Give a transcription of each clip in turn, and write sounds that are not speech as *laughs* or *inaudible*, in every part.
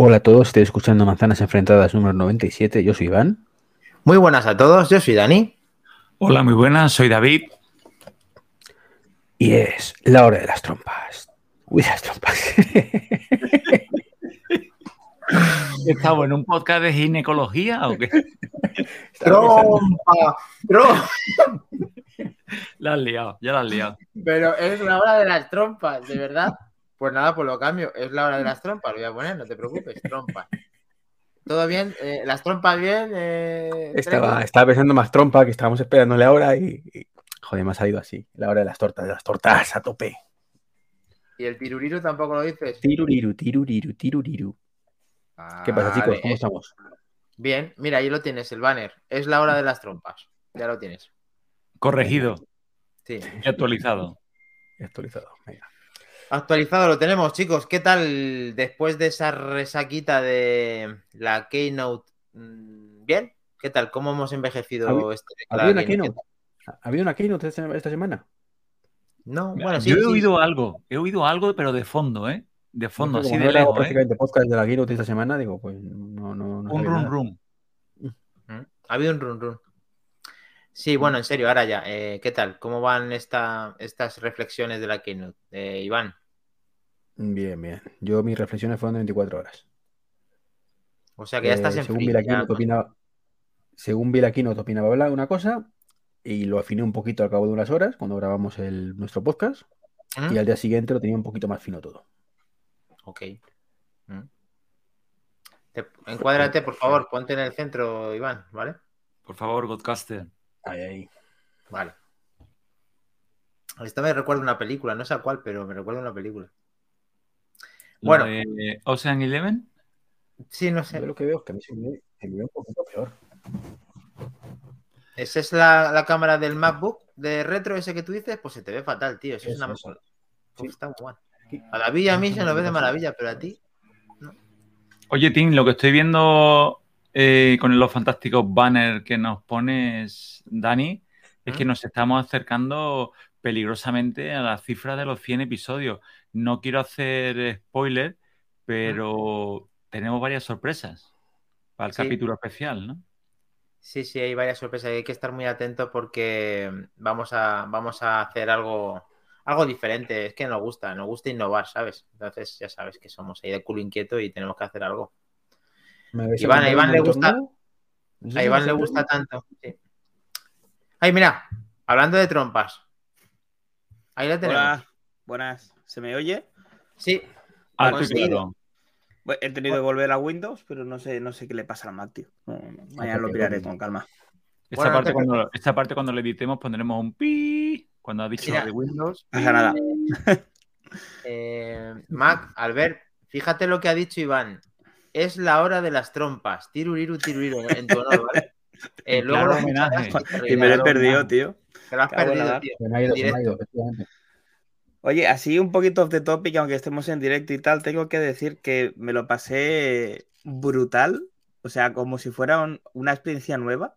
Hola a todos, estoy escuchando Manzanas Enfrentadas número 97. Yo soy Iván. Muy buenas a todos, yo soy Dani. Hola, muy buenas, soy David. Y es la hora de las trompas. Uy, las trompas. *laughs* ¿Estamos en un podcast de ginecología o qué? ¡Trompa! ¡Trompa! *laughs* La has liado, ya la has liado. Pero es la hora de las trompas, de verdad. Pues nada, pues lo cambio. Es la hora de las trompas, lo voy a poner, no te preocupes, trompas. ¿Todo bien? Eh, ¿Las trompas bien? Eh, Estaba, estaba pensando más trompa, que estábamos esperándole ahora y, y, Joder, me ha salido así. La hora de las tortas, de las tortas a tope. ¿Y el tiruriru tampoco lo dices? Tiruriru, tiruriru, tiruriru. ¿Qué pasa, chicos? ¿Cómo eh, estamos? Bien, mira, ahí lo tienes, el banner. Es la hora de las trompas. Ya lo tienes. Corregido Sí. y actualizado. Actualizado. Venga. Actualizado lo tenemos, chicos. ¿Qué tal después de esa resaquita de la Keynote? Mm, ¿Bien? ¿Qué tal? ¿Cómo hemos envejecido ¿Había- este? ¿Había una Keynote? ¿Había una keynote esta semana? No, bueno, sí. Yo he sí. oído algo, he oído algo, pero de fondo, ¿eh? De fondo, No así de ¿eh? prácticamente podcast de la keynote esta semana, digo, pues no, no, no Un rum nada. rum. Mm, Ha habido un run run. Sí, bueno, en serio, ahora ya. eh, ¿Qué tal? ¿Cómo van esta, estas reflexiones de la Keynote? Eh, Iván. Bien, bien. Yo mis reflexiones fueron de 24 horas. O sea que ya estás Eh, en según vi frío, la ya, keynote, ¿no? opinaba, según vi la keynote, opinaba hablar una cosa y lo afiné un poquito al cabo de unas horas cuando grabamos el, nuestro podcast ¿Mm? y al día siguiente lo tenía un poquito más fino todo. Ok. Mm. Te- encuádrate, por favor, ponte en el centro, Iván, ¿vale? Por favor, Godcaster. Ahí, ahí. Vale. Esto me recuerda una película, no sé a cuál, pero me recuerda una película. Bueno. Bueno. De Ocean Eleven. Sí, no Yo sé. lo que veo es que a mí se me, ve- se me ve un poquito peor. ¿Esa es la, la cámara del MacBook de retro ese que tú dices? Pues se te ve fatal, tío. Eso es una... eso. Uf, está muy mal. A David y a mí se nos ve de maravilla, pero a ti... Oye, Tim, lo que estoy viendo eh, con los fantásticos banners que nos pones, Dani, es que nos estamos acercando peligrosamente a la cifra de los 100 episodios. No quiero hacer spoiler, pero tenemos varias sorpresas para el Sí. capítulo especial, ¿no? Sí, sí, hay varias sorpresas. Hay que estar muy atento porque vamos a, vamos a hacer algo, algo diferente. Es que nos gusta, nos gusta innovar, ¿sabes? Entonces ya sabes que somos ahí de culo inquieto y tenemos que hacer algo. ¿Me vais Iván, a Iván le gusta- A Iván le gusta tanto. sí. Ay, mira, hablando de trompas. Ahí la tenemos. Hola, buenas. ¿Se me oye? Sí, Ah, claro. He tenido que volver a Windows, pero no sé, no sé qué le pasa al Mac, tío. No, no, mañana lo bueno. con calma. Esta, Bueno, no parte te cuando, esta parte cuando le editemos pondremos un pi cuando ha dicho Mira. de Windows. No pasa nada. *laughs* Eh, Mac, Albert, fíjate lo que ha dicho Iván. Es la hora de las trompas. Tiruriru, tiruriru, en tu honor, ¿vale? *laughs* Eh, luego Claro, homenaje. Y me lo he perdido, tío. Que lo has perdido, tío. Me ha ido, se me ha ido. Oye, así un poquito off the topic, aunque estemos en directo y tal, tengo que decir que me lo pasé brutal. O sea, como si fuera un- una experiencia nueva.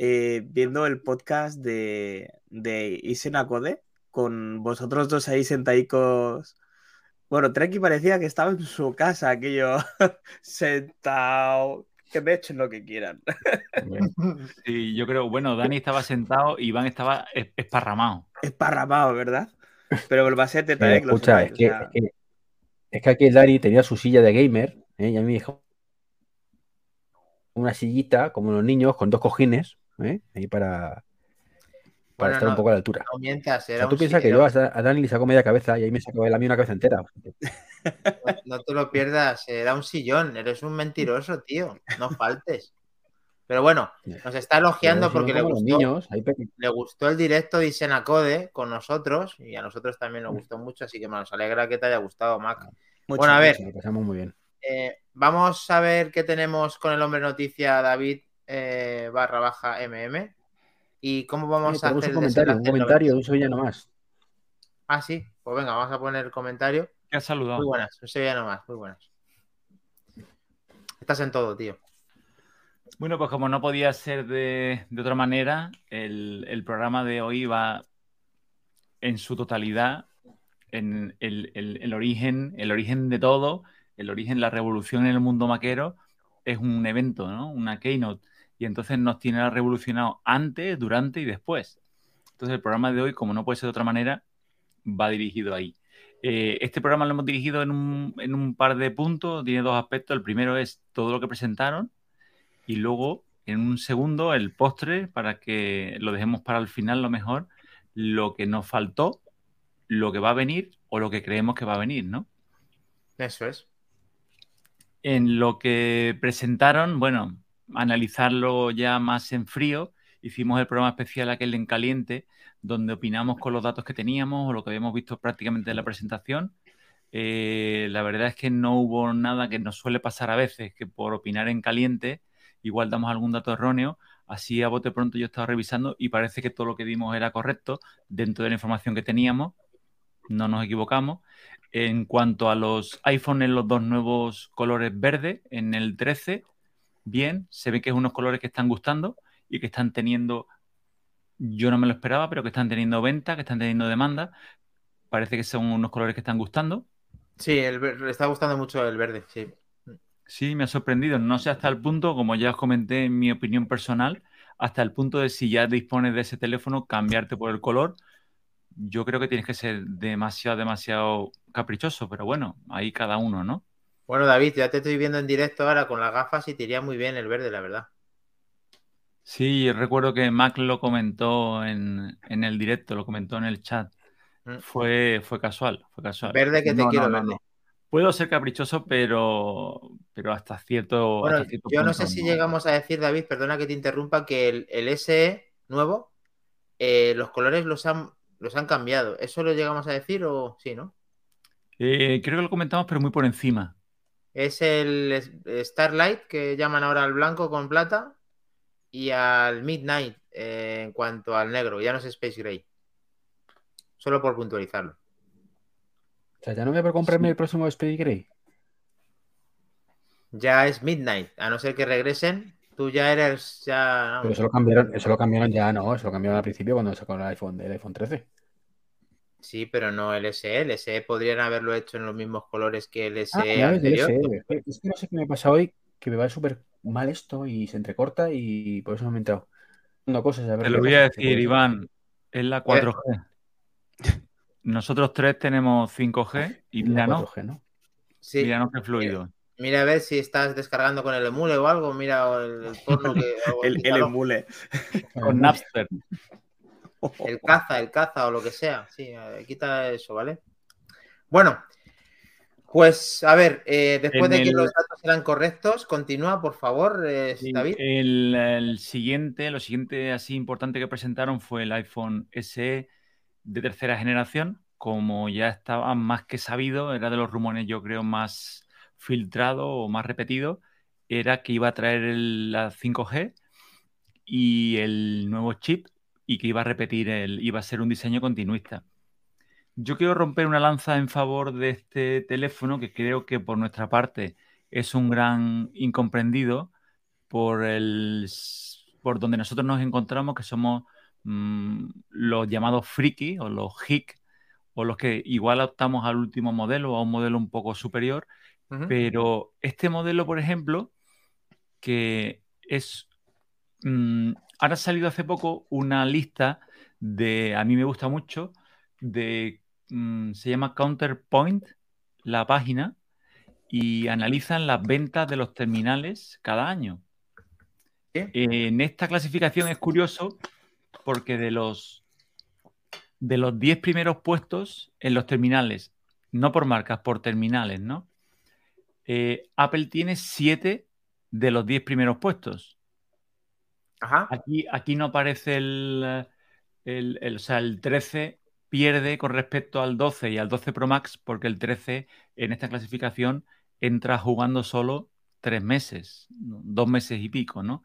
eh, viendo el podcast de, de Isenacode con vosotros dos ahí sentaicos. Bueno, Treki parecía que estaba en su casa, aquello *laughs* sentado. Que me echen lo que quieran. *laughs* Sí, yo creo, bueno, Dani estaba sentado y Iván estaba es- esparramado. Esparramado, ¿verdad? Pero teta, Eh, que lo escucha, es que, o sea, es que, es que aquí el Dani tenía su silla de gamer ¿eh? y a mí me dijo una sillita, como los niños, con dos cojines, ¿eh? ahí para, para Bueno, estar no, un poco a la altura. No mientas, O era sea, tú piensas que yo a Dani le saco media cabeza y ahí me saco a mí una cabeza entera. No, no te lo pierdas, era un sillón, eres un *laughs* mentiroso, tío, no faltes. Pero bueno, nos está elogiando porque le gustó, niños, le gustó el directo de Isenacode con nosotros y a nosotros también nos gustó mucho, así que nos alegra que te haya gustado, Mac. mucho, bueno, a ver. mucho. lo pasamos muy bien. Eh, vamos a ver qué tenemos con el hombre noticia David eh, barra baja MM y cómo vamos Sí, a hacer un el comentario, un comentario de un sevillano más. Ah, sí, pues venga, vamos a poner el comentario. ¿Qué has saludado? Muy buenas, un sevillano más, muy buenas. Estás en todo, tío. Bueno, pues como no podía ser de, de otra manera, el, el programa de hoy va en su totalidad en el, el- el origen, el origen de todo, el origen, la revolución en el mundo maquero es un evento, ¿no? Una keynote. Y entonces nos tiene revolucionado antes, durante y después. Entonces el programa de hoy, como no puede ser de otra manera, va dirigido ahí. Eh, este programa lo hemos dirigido en un, en un par de puntos, tiene dos aspectos. El primero es todo lo que presentaron y luego en un segundo el postre para que lo dejemos para el final lo mejor, lo que nos faltó, lo que va a venir o lo que creemos que va a venir, ¿no? Eso es. En lo que presentaron, bueno, analizarlo ya más en frío, hicimos el programa especial aquel en caliente, donde opinamos con los datos que teníamos o lo que habíamos visto prácticamente en la presentación. Eh, la verdad es que no hubo nada que nos suele pasar a veces, que por opinar en caliente igual damos algún dato erróneo. Así a bote pronto yo estaba revisando y parece que todo lo que dimos era correcto dentro de la información que teníamos. No nos equivocamos. En cuanto a los iPhone en los dos nuevos colores verde, en el 13, bien, se ve que es unos colores que están gustando y que están teniendo, yo no me lo esperaba, pero que están teniendo venta, que están teniendo demanda. Parece que son unos colores que están gustando. Sí, el, le está gustando mucho el verde, sí. Sí, me ha sorprendido. No sé hasta el punto, como ya os comenté en mi opinión personal, hasta el punto de si ya dispones de ese teléfono, cambiarte por el color. Yo creo que tienes que ser demasiado, demasiado caprichoso, pero bueno, ahí cada uno, ¿no? Bueno, David, ya te estoy viendo en directo ahora con las gafas y te iría muy bien el verde, la verdad. Sí, recuerdo que Mac lo comentó en, en el directo, lo comentó en el chat. Mm. Fue, fue casual, fue casual. Verde que te No, quiero no, verde. Puedo ser caprichoso, pero, pero hasta cierto, Bueno, hasta cierto yo no sé si llegamos a decir, David, perdona que te interrumpa, que el, el SE nuevo, eh, los colores los han, los han cambiado. ¿Eso lo llegamos a decir o sí, no? Eh, creo que lo comentamos, pero muy por encima. Es el Starlight, que llaman ahora al blanco con plata, y al Midnight eh, en cuanto al negro, ya no es Space Gray. Solo por puntualizarlo. O sea, ya no voy a comprarme Sí. el próximo Speedy Grey. Ya es Midnight, a no ser que regresen, tú ya eres ya. Pero eso lo cambiaron, eso lo cambiaron ya, no, eso lo cambiaron al principio cuando sacaron el iPhone, el iPhone 13. Sí, pero no el SE. El SE podrían haberlo hecho en los mismos colores que el SE Ah, del anterior. SE. Es que no sé qué me pasa hoy, que me va súper mal esto y se entrecorta y por eso no me he entrado. Haciendo cosas, a ver Te lo voy a decir. Iván, es la 4G. Nosotros tres tenemos 5G y míranos, 4G, ¿no? Sí. míranos qué fluido. Mira a ver si estás descargando con el emule o algo. Mira el, porno que. *laughs* El, emule. Con Napster. El caza, el caza o lo que sea. Sí, eh, quita eso, ¿vale? Bueno, pues a ver, eh, después En de que el- los datos eran correctos, continúa, por favor, eh, Sí, David. El, el siguiente, lo siguiente así importante que presentaron fue el iPhone SE de tercera generación. Como ya estaba más que sabido, era de los rumores, yo creo, más filtrado o más repetido, era que iba a traer el- la 5G y el nuevo chip y que iba a repetir el, iba a ser un diseño continuista. Yo quiero romper una lanza en favor de este teléfono que creo que por nuestra parte es un gran incomprendido por el por donde nosotros nos encontramos, que somos mm, los llamados friki o los hic, o los que igual optamos al último modelo o a un modelo un poco superior, pero este modelo, por ejemplo, que es... mm, ahora ha salido hace poco una lista de, a mí me gusta mucho, de, mm, se llama Counterpoint, la página, y analizan las ventas de los terminales cada año. En esta clasificación es curioso porque de los de los 10 primeros puestos en los terminales, no por marcas, por terminales, ¿no? Eh, Apple tiene 7 de los 10 primeros puestos. Aquí, no aparece el, el, o sea, el 13 pierde con respecto al 12 y al 12 Pro Max porque el 13 en esta clasificación entra jugando solo tres meses, dos meses y pico, ¿no?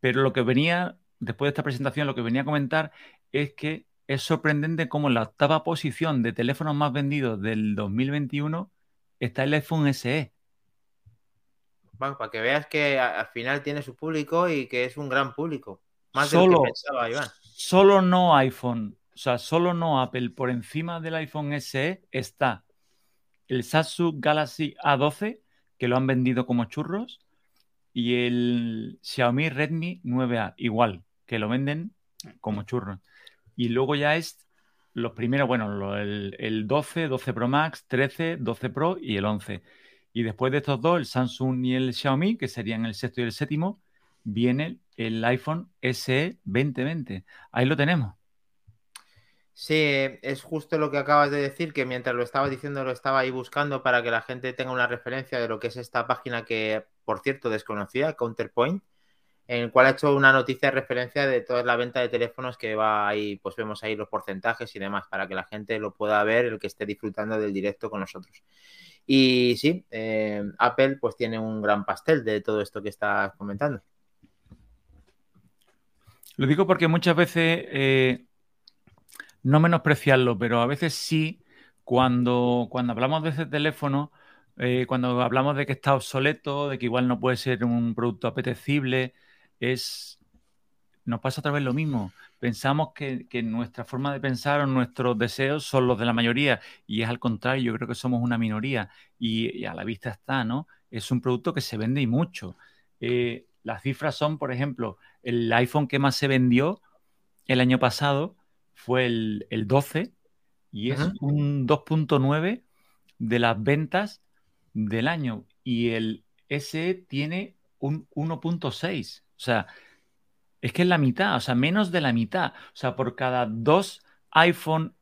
Pero lo que venía, después de esta presentación, lo que venía a comentar es que es sorprendente cómo en la octava posición de teléfonos más vendidos del 2021 está el iPhone SE. Bueno, para que veas que al final tiene su público y que es un gran público. Más de lo Solo, que pensaba, Iván. solo no iPhone, o sea, solo no Apple. Por encima del iPhone SE está el Samsung Galaxy A12, que lo han vendido como churros. Y el Xiaomi Redmi 9A, igual, que lo venden como churros. Y luego ya es los primeros, bueno, el, el 12, 12 Pro Max, 13, 12 Pro y el 11. Y después de estos dos, el Samsung y el Xiaomi, que serían el sexto y el séptimo, viene el iPhone SE 2020. Ahí lo tenemos. Sí, es justo lo que acabas de decir, que mientras lo estabas diciendo lo estaba ahí buscando para que la gente tenga una referencia de lo que es esta página que, por cierto, desconocía, Counterpoint, en el cual ha hecho una noticia de referencia de toda la venta de teléfonos que va ahí, pues vemos ahí los porcentajes y demás, para que la gente lo pueda ver, el que esté disfrutando del directo con nosotros. Y sí, eh, Apple pues tiene un gran pastel de todo esto que estás comentando. Lo digo porque muchas veces eh, no menospreciarlo, pero a veces sí, cuando, cuando hablamos de ese teléfono, eh, cuando hablamos de que está obsoleto, de que igual no puede ser un producto apetecible, es nos pasa otra vez lo mismo. Pensamos que, nuestra forma de pensar o nuestros deseos son los de la mayoría y es al contrario, yo creo que somos una minoría y, a la vista está, ¿no? Es un producto que se vende y mucho. Eh, las cifras son, por ejemplo, el iPhone que más se vendió el año pasado fue el, 12 y es un 2.9 de las ventas del año y el SE tiene un 1.6. O sea, es que es la mitad, o sea, menos de la mitad. O sea, por cada dos iPhone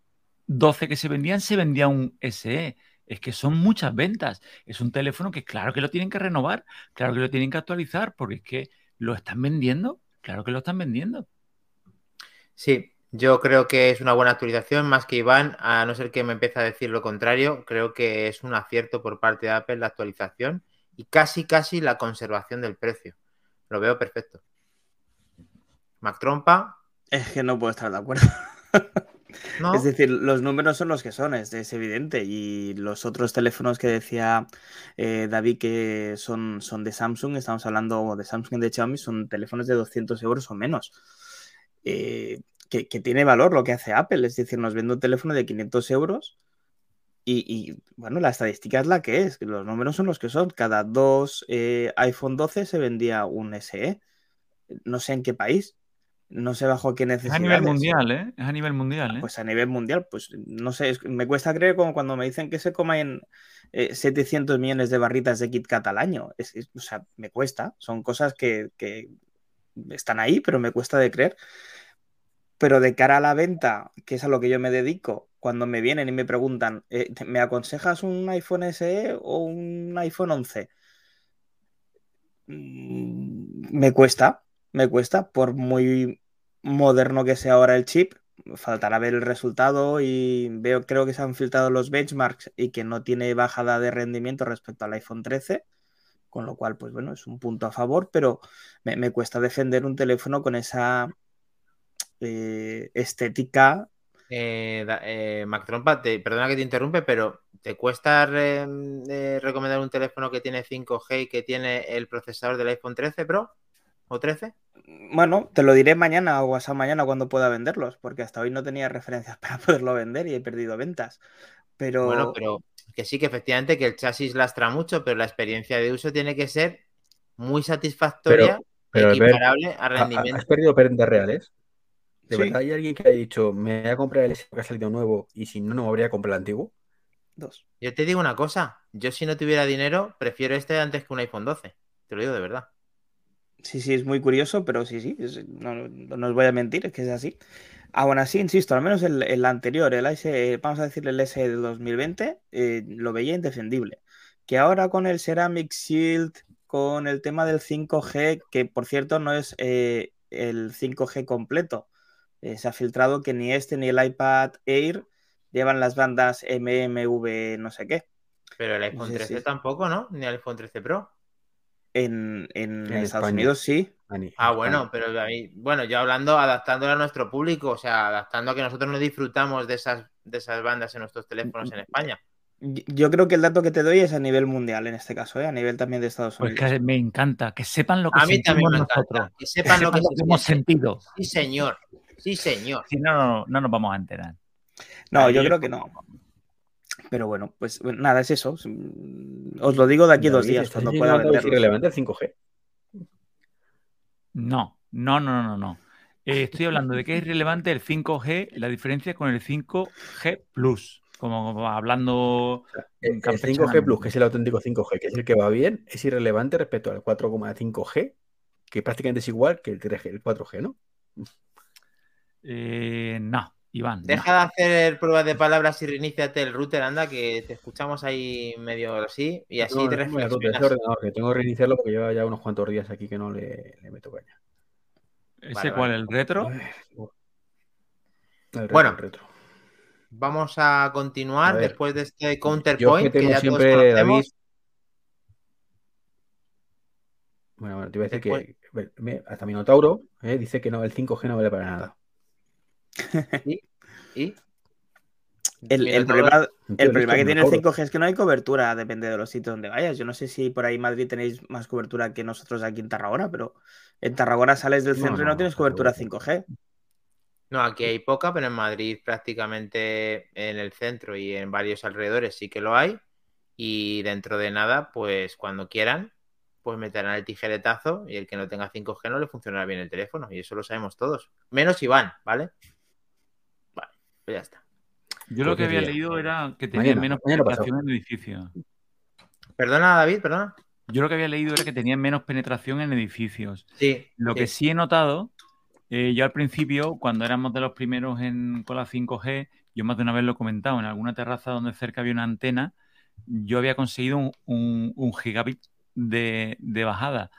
12 que se vendían, se vendía un SE. Es que son muchas ventas. Es un teléfono que claro que lo tienen que renovar, claro que lo tienen que actualizar, porque es que lo están vendiendo, claro que lo están vendiendo. Sí, yo creo que es una buena actualización, más que Iván, a no ser que me empiece a decir lo contrario, creo que es un acierto por parte de Apple la actualización y casi, casi la conservación del precio. Lo veo perfecto. Mac Trompa. Es que no puedo estar de acuerdo. *laughs* Es decir, los números son los que son, es, evidente. Y los otros teléfonos que decía eh, David que son, son de Samsung, estamos hablando de Samsung y de Xiaomi, son teléfonos de 200 euros o menos. Eh, que, tiene valor lo que hace Apple, es decir, nos vende un teléfono de 500 euros y, bueno, la estadística es la que es, los números son los que son, cada dos eh, iPhone 12 se vendía un SE, no sé en qué país, no sé bajo qué necesidad. Es a nivel mundial, ¿eh? Es a nivel mundial, ¿eh? Pues a nivel mundial, pues no sé, me cuesta creer como cuando me dicen que se comen 700 millones de barritas de Kit Kat al año. o sea, me cuesta, son cosas que, que, están ahí, pero me cuesta de creer. Pero de cara a la venta, que es a lo que yo me dedico, cuando me vienen y me preguntan, eh, ¿me aconsejas un iPhone SE o un iPhone 11? Mm, me cuesta, me cuesta, por muy moderno que sea ahora el chip, faltará ver el resultado y veo, creo que se han filtrado los benchmarks y que no tiene bajada de rendimiento respecto al iPhone 13, con lo cual, pues bueno, es un punto a favor, pero me cuesta defender un teléfono con esa eh, estética. Eh, eh, Mac Trompa, perdona que te interrumpe, pero ¿te cuesta recomendar un teléfono que tiene 5G y que tiene el procesador del iPhone 13 Pro o 13? Bueno, te lo diré mañana o hasta mañana cuando pueda venderlos, porque hasta hoy no tenía referencias *laughs* para poderlo vender y he perdido ventas. Pero... Bueno, pero que sí que efectivamente que el chasis lastra mucho, pero la experiencia de uso tiene que ser muy satisfactoria, pero, equiparable a rendimiento. ¿Has perdido prendas reales? ¿De verdad hay alguien que ha dicho, me voy a comprar el S que ha salido nuevo y si no, no me habría comprado el antiguo? Dos. Yo te digo una cosa, yo si no tuviera dinero, prefiero este antes que un iPhone 12. Te lo digo de verdad. Sí, sí, es muy curioso, pero sí, sí, no, os voy a mentir, es que es así. Aún así, insisto, al menos el, anterior, el S, vamos a decir el S de 2020, eh, lo veía indefendible. Que ahora con el Ceramic Shield, con el tema del 5G, que por cierto no es eh, el 5G completo, eh, se ha filtrado que ni este ni el iPad Air llevan las bandas MMV no sé qué. Pero el iPhone 13 tampoco, ¿no? Ni el iPhone 13 Pro. En, Estados Unidos sí. Ah, bueno, pero bueno, yo hablando, adaptándolo a nuestro público, o sea, adaptando a que nosotros no disfrutamos de esas, de esas bandas en nuestros teléfonos en España. Yo creo que el dato que te doy es a nivel mundial en este caso, ¿eh? a nivel también de Estados Unidos. Pues que me encanta, que sepan lo que a mí también nosotros. Que sepan, lo que, hemos sentido. Sí, señor. Sí, señor. Si no, no, no nos vamos a enterar. No, yo creo que no. Pero bueno, pues nada, es eso. Mm, Os lo digo de aquí a dos días, ¿estás cuando pueda que es irrelevante el 5G? No, no, no, no, no. Eh, estoy hablando de que es irrelevante el 5G, la diferencia con el 5G Plus. Como hablando. El, el campechanamente. 5G Plus, que es el auténtico 5G, que es el que va bien, es irrelevante respecto al 4,5G, que prácticamente es igual que el 3G, el 4G, ¿no? Eh, no, Iván. no. Deja de hacer pruebas de palabras y reiníciate el router, anda, que te escuchamos ahí medio así y así No, te no, reflexionas. ordenador, que tengo que reiniciarlo porque lleva ya unos cuantos días aquí que no le, le meto caña. ¿Ese Vale, cuál? vale. ¿El retro? Ay, El retro, Bueno, el retro. Vamos a continuar A después de este counterpoint que que, tengo ya siempre, todos David. conocemos. Bueno, bueno, te iba a decir Después- que hasta Minotauro eh, dice que no, el 5G no vale para nada. *laughs* ¿Y? El, problema, el que tiene el Minotauro. 5G es que no hay cobertura, depende de los sitios donde vayas. Yo no sé si por ahí en Madrid tenéis más cobertura que nosotros aquí en Tarragona, pero en Tarragona sales del No, centro y no no, tienes no, cobertura seguro. 5G. No, aquí hay poca, pero en Madrid prácticamente en el centro y en varios alrededores sí que lo hay. Y dentro de nada, pues cuando quieran, pues meterán el tijeretazo y el que no tenga 5G no le funcionará bien el teléfono. Y eso lo sabemos todos. Menos Iván, ¿vale? Pues ya está. Yo lo que Cualquier había día. leído era que tenía Mañana, menos penetración en edificios. Perdona, David, perdona. Yo lo que había leído era que tenían menos penetración en edificios. Sí. Lo que sí he notado, eh, yo al principio, cuando éramos de los primeros en, con la 5G, yo más de una vez lo he comentado, en alguna terraza donde cerca había una antena, yo había conseguido un, un- un gigabit de, de bajada,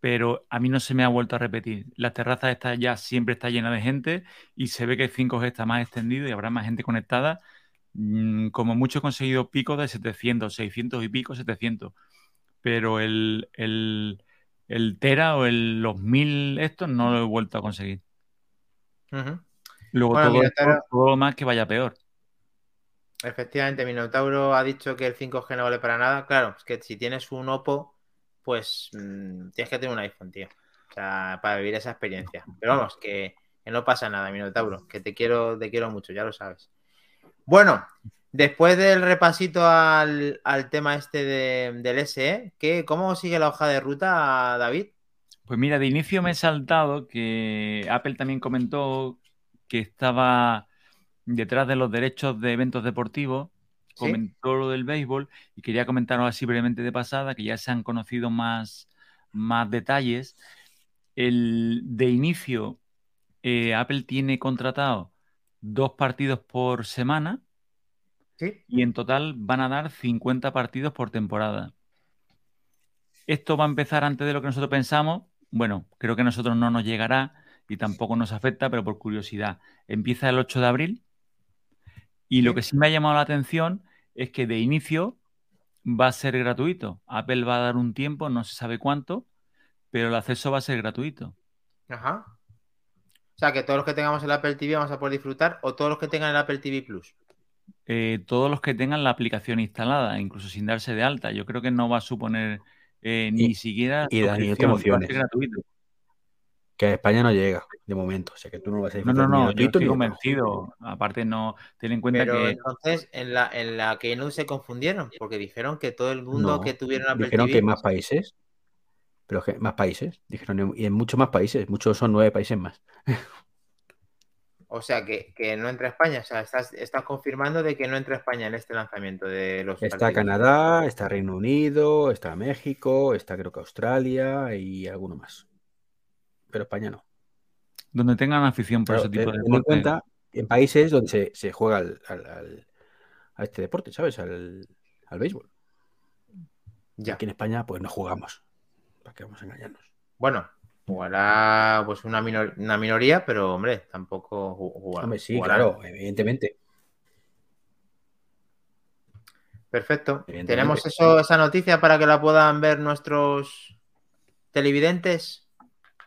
pero a mí no se me ha vuelto a repetir. Las terrazas está ya siempre está llena de gente y se ve que el 5G está más extendido y habrá más gente conectada. Mm, Como mucho he conseguido picos de 700, 600 y pico, 700. Pero el, el, el Tera o el, los 1000 estos no lo he vuelto a conseguir. Luego Bueno, todo, esto- todo lo más que vaya peor. Efectivamente, Minotauro ha dicho que el 5G no vale para nada. Claro, es que si tienes un Oppo, pues mm, tienes que tener un iPhone, tío. O sea, para vivir esa experiencia. Pero vamos, que, no pasa nada, Minotauro, que te quiero, te quiero mucho, ya lo sabes. Bueno, después del repasito al, al tema este de- del SE, ¿qué, ¿cómo sigue la hoja de ruta, David? Pues mira, de inicio me he saltado que Apple también comentó que estaba detrás de los derechos de eventos deportivos, ¿Sí? comentó lo del béisbol y quería comentaros así brevemente de pasada, que ya se han conocido más, más detalles. El, de inicio, eh, Apple tiene contratado dos partidos por semana ¿Sí? y en total van a dar 50 partidos por temporada. Esto va a empezar antes de lo que nosotros pensamos. Bueno, creo que a nosotros no nos llegará y tampoco nos afecta, pero por curiosidad. Empieza el 8 de abril y lo que sí me ha llamado la atención es que de inicio va a ser gratuito. Apple va a dar un tiempo, no se sabe cuánto, pero el acceso va a ser gratuito. Ajá. O sea, que todos los que tengamos el Apple TV vamos a poder disfrutar, o todos los que tengan el Apple TV Plus. Eh, todos los que tengan la aplicación instalada, incluso sin darse de alta, yo creo que no va a suponer eh, ni Y- siquiera y Dani, no te suscripción, va a emociones. gratuito. Que a España no llega, de momento. O sea que tú no vas a No, no, no, yo estoy convencido. Aparte, no, ten en cuenta Pero que entonces en la, en la Keynote se confundieron, porque dijeron que todo el mundo No, que Apple Dijeron TV que más países, pero que más países, dijeron, y en muchos más países, muchos son nueve países más. O sea, que, que no entra España. O sea, estás, estás confirmando de que no entra España en este lanzamiento de los Está partidos. Canadá, está Reino Unido, está México, está creo que Australia y alguno más. Pero España no. donde tengan afición por Claro, ese tipo de deporte. cuenta en países donde se, se juega al, al- al- a este deporte, ¿sabes? Al, al béisbol. Ya. Aquí en España, pues no jugamos. ¿Para qué vamos a engañarnos? Bueno, jugará pues una, minor- una minoría, pero hombre, tampoco ju- jugará. Hombre, sí, jugará. claro, evidentemente. Perfecto. Evidentemente. ¿Tenemos eso, esa noticia para que la puedan ver nuestros televidentes?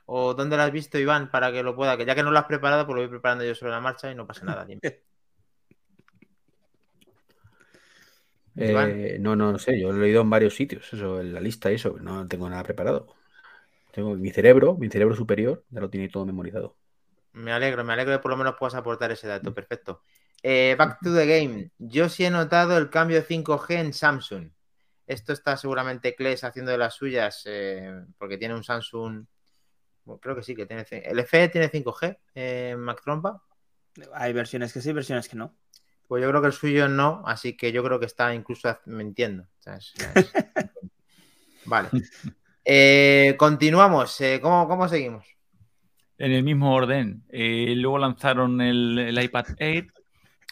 ¿O dónde la has visto, Iván, para que lo pueda? Que ya que no lo has preparado, pues lo voy preparando yo sobre la marcha y no pasa nada. *laughs* Eh, no, no, no sé, yo lo he leído en varios sitios, eso, en la lista y eso, no tengo nada preparado. Tengo mi cerebro, mi cerebro superior, ya lo tiene todo memorizado. Me alegro, me alegro que por lo menos puedas aportar ese dato. Perfecto. Eh, back to the game. Yo sí he notado el cambio de 5G en Samsung. Esto está seguramente Kles haciendo de las suyas eh, porque tiene un Samsung. Bueno, creo que sí, que tiene. ¿El FE tiene 5G, eh, Mac Trompa? Hay versiones que sí, versiones que no. Pues yo creo que el suyo no, así que yo creo que está incluso mintiendo. O sea, es- es- *laughs* vale. Eh, continuamos. Eh, ¿cómo, cómo seguimos? En el mismo orden. Eh, luego lanzaron el, el iPad Air,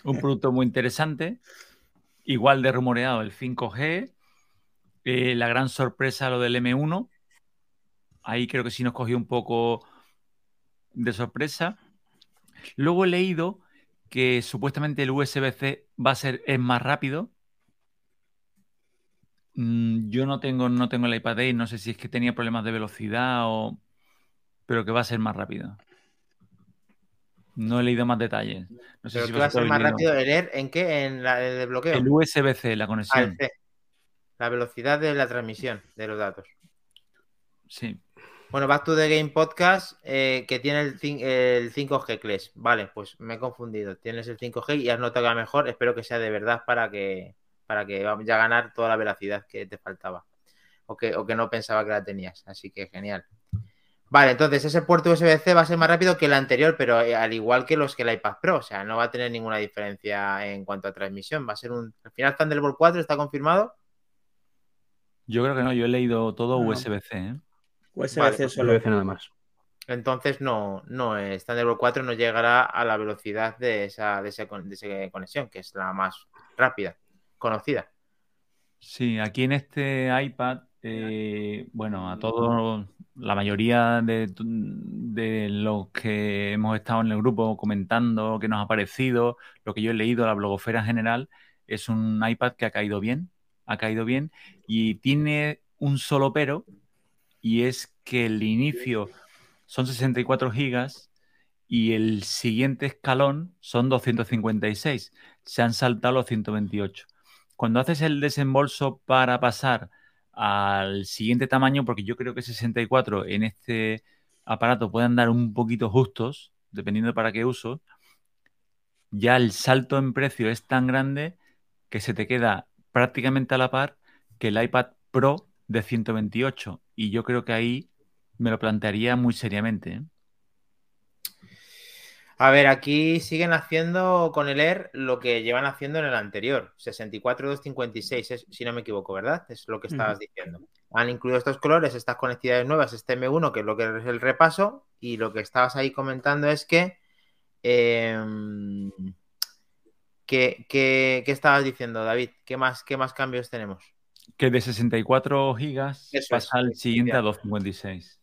un producto muy interesante, igual de rumoreado el 5G. Eh, la gran sorpresa lo del M1. Ahí creo que sí nos cogió un poco de sorpresa. Luego he leído que supuestamente el USB-C va a ser es más rápido. Mm, yo no tengo, no tengo el iPad Air, no sé si es que tenía problemas de velocidad o... pero que va a ser más rápido. No he leído más detalles. No sé Pero si que va a ser más leído. rápido el Air en qué? En la, el desbloqueo. El USB-C, la Ah, conexión. el C. La velocidad de la transmisión de los datos. Sí. Bueno, Back to the Game Podcast que tiene el, el 5G Clash. Vale, pues me he confundido. Tienes el 5G y has notado que mejor. Espero que sea de verdad para que para que vamos ya a ganar toda la velocidad que te faltaba. O que, o que no pensaba que la tenías. Así que genial. Vale, entonces ese puerto USB-C va a ser más rápido que el anterior, pero eh, al igual que los que el iPad Pro. O sea, no va a tener ninguna diferencia en cuanto a transmisión. Va a ser un. Al final Thunderbolt 4 está confirmado. Yo creo que no, yo he leído todo No. USB-C. ¿eh? USB-C Vale, Solo solo. veces nada más. Entonces no, no Thunderbolt 4 no llegará a la velocidad de esa, de, ese con- de esa conexión, que es la más rápida, conocida. Sí, aquí en este iPad, eh, bueno, a todos, la mayoría de, los que hemos estado en el grupo comentando qué nos ha parecido, lo que yo he leído, la blogosfera en general, es un iPad que ha caído bien, ha caído bien y tiene un solo pero, y es que el inicio son 64 gigas y el siguiente escalón son 256. Se han saltado los 128 cuando haces el desembolso para pasar al siguiente tamaño, porque yo creo que 64 en este aparato pueden dar un poquito justos, dependiendo de para qué uso, ya el salto en precio es tan grande que se te queda prácticamente a la par que el iPad Pro de 128. Y yo creo que ahí me lo plantearía muy seriamente. ¿eh? A ver, aquí siguen haciendo con el Air lo que llevan haciendo en el anterior, 64 256, es- si no me equivoco, ¿verdad? Es lo que estabas diciendo. Han incluido estos colores, estas conectividades nuevas, este M1, que es lo que es el repaso, y lo que estabas ahí comentando es que... em, ¿qué, qué- qué estabas diciendo, David? ¿Qué más, qué más cambios tenemos? Que de 64 gigas Eso es, pasa al siguiente a efectivamente. 256.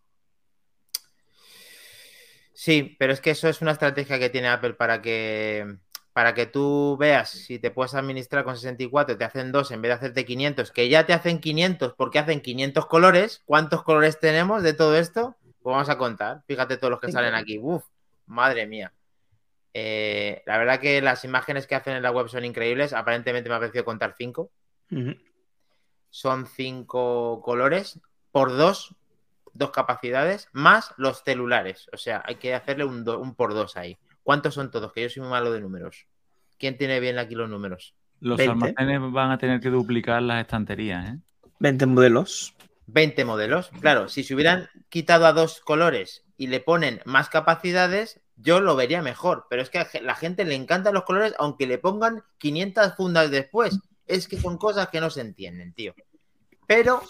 Sí, pero es que eso es una estrategia que tiene Apple para que, para que tú veas si te puedes administrar con 64, te hacen dos en vez de hacerte 500, que ya te hacen 500 porque hacen 500 colores. ¿Cuántos colores tenemos de todo esto? Pues vamos a contar. Fíjate todos los que Cinco. salen aquí. Uf, madre mía. Eh, la verdad que las imágenes que hacen en la web son increíbles. Aparentemente me ha parecido contar 5. Ujú. Son 5 colores por 2 dos capacidades, más los celulares. O sea, hay que hacerle un, do- un por dos ahí. ¿Cuántos son todos? Que yo soy muy malo de números. ¿Quién tiene bien aquí los números? Los 20. almacenes van a tener que duplicar las estanterías, ¿eh? 20 modelos. 20 modelos. Claro, si se hubieran quitado a dos colores y le ponen más capacidades, yo lo vería mejor. Pero es que a la gente le encantan los colores, aunque le pongan 500 fundas después. Es que son cosas que no se entienden, tío. Pero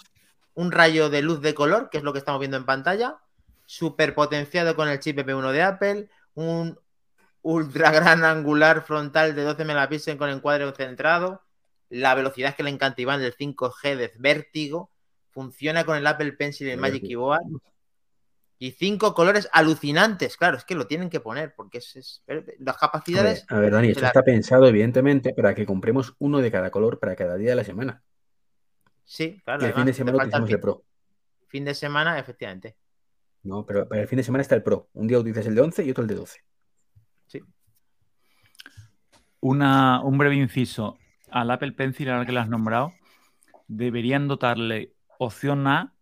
un rayo de luz de color, que es lo que estamos viendo en pantalla, super potenciado con el chip M1 de Apple, un ultra gran angular frontal de 12 megapíxeles con encuadre centrado, la velocidad que le encanta Iván del 5G de vértigo, funciona con el Apple Pencil y el Magic Keyboard, y cinco colores alucinantes, claro, es que lo tienen que poner, porque es, es- las A capacidades... ver, a ver, Dani, esto la- está pensado, evidentemente, para que compremos uno de cada color para cada día de la semana. Sí, claro. Y el fin de semana falta el utilizamos el Pro. fin de semana, efectivamente. No, pero para el fin de semana está el Pro. Un día utilizas el de 11 y otro el de 12. Sí. Una, un breve inciso. Al Apple Pencil, ahora que lo has nombrado, deberían dotarle opción A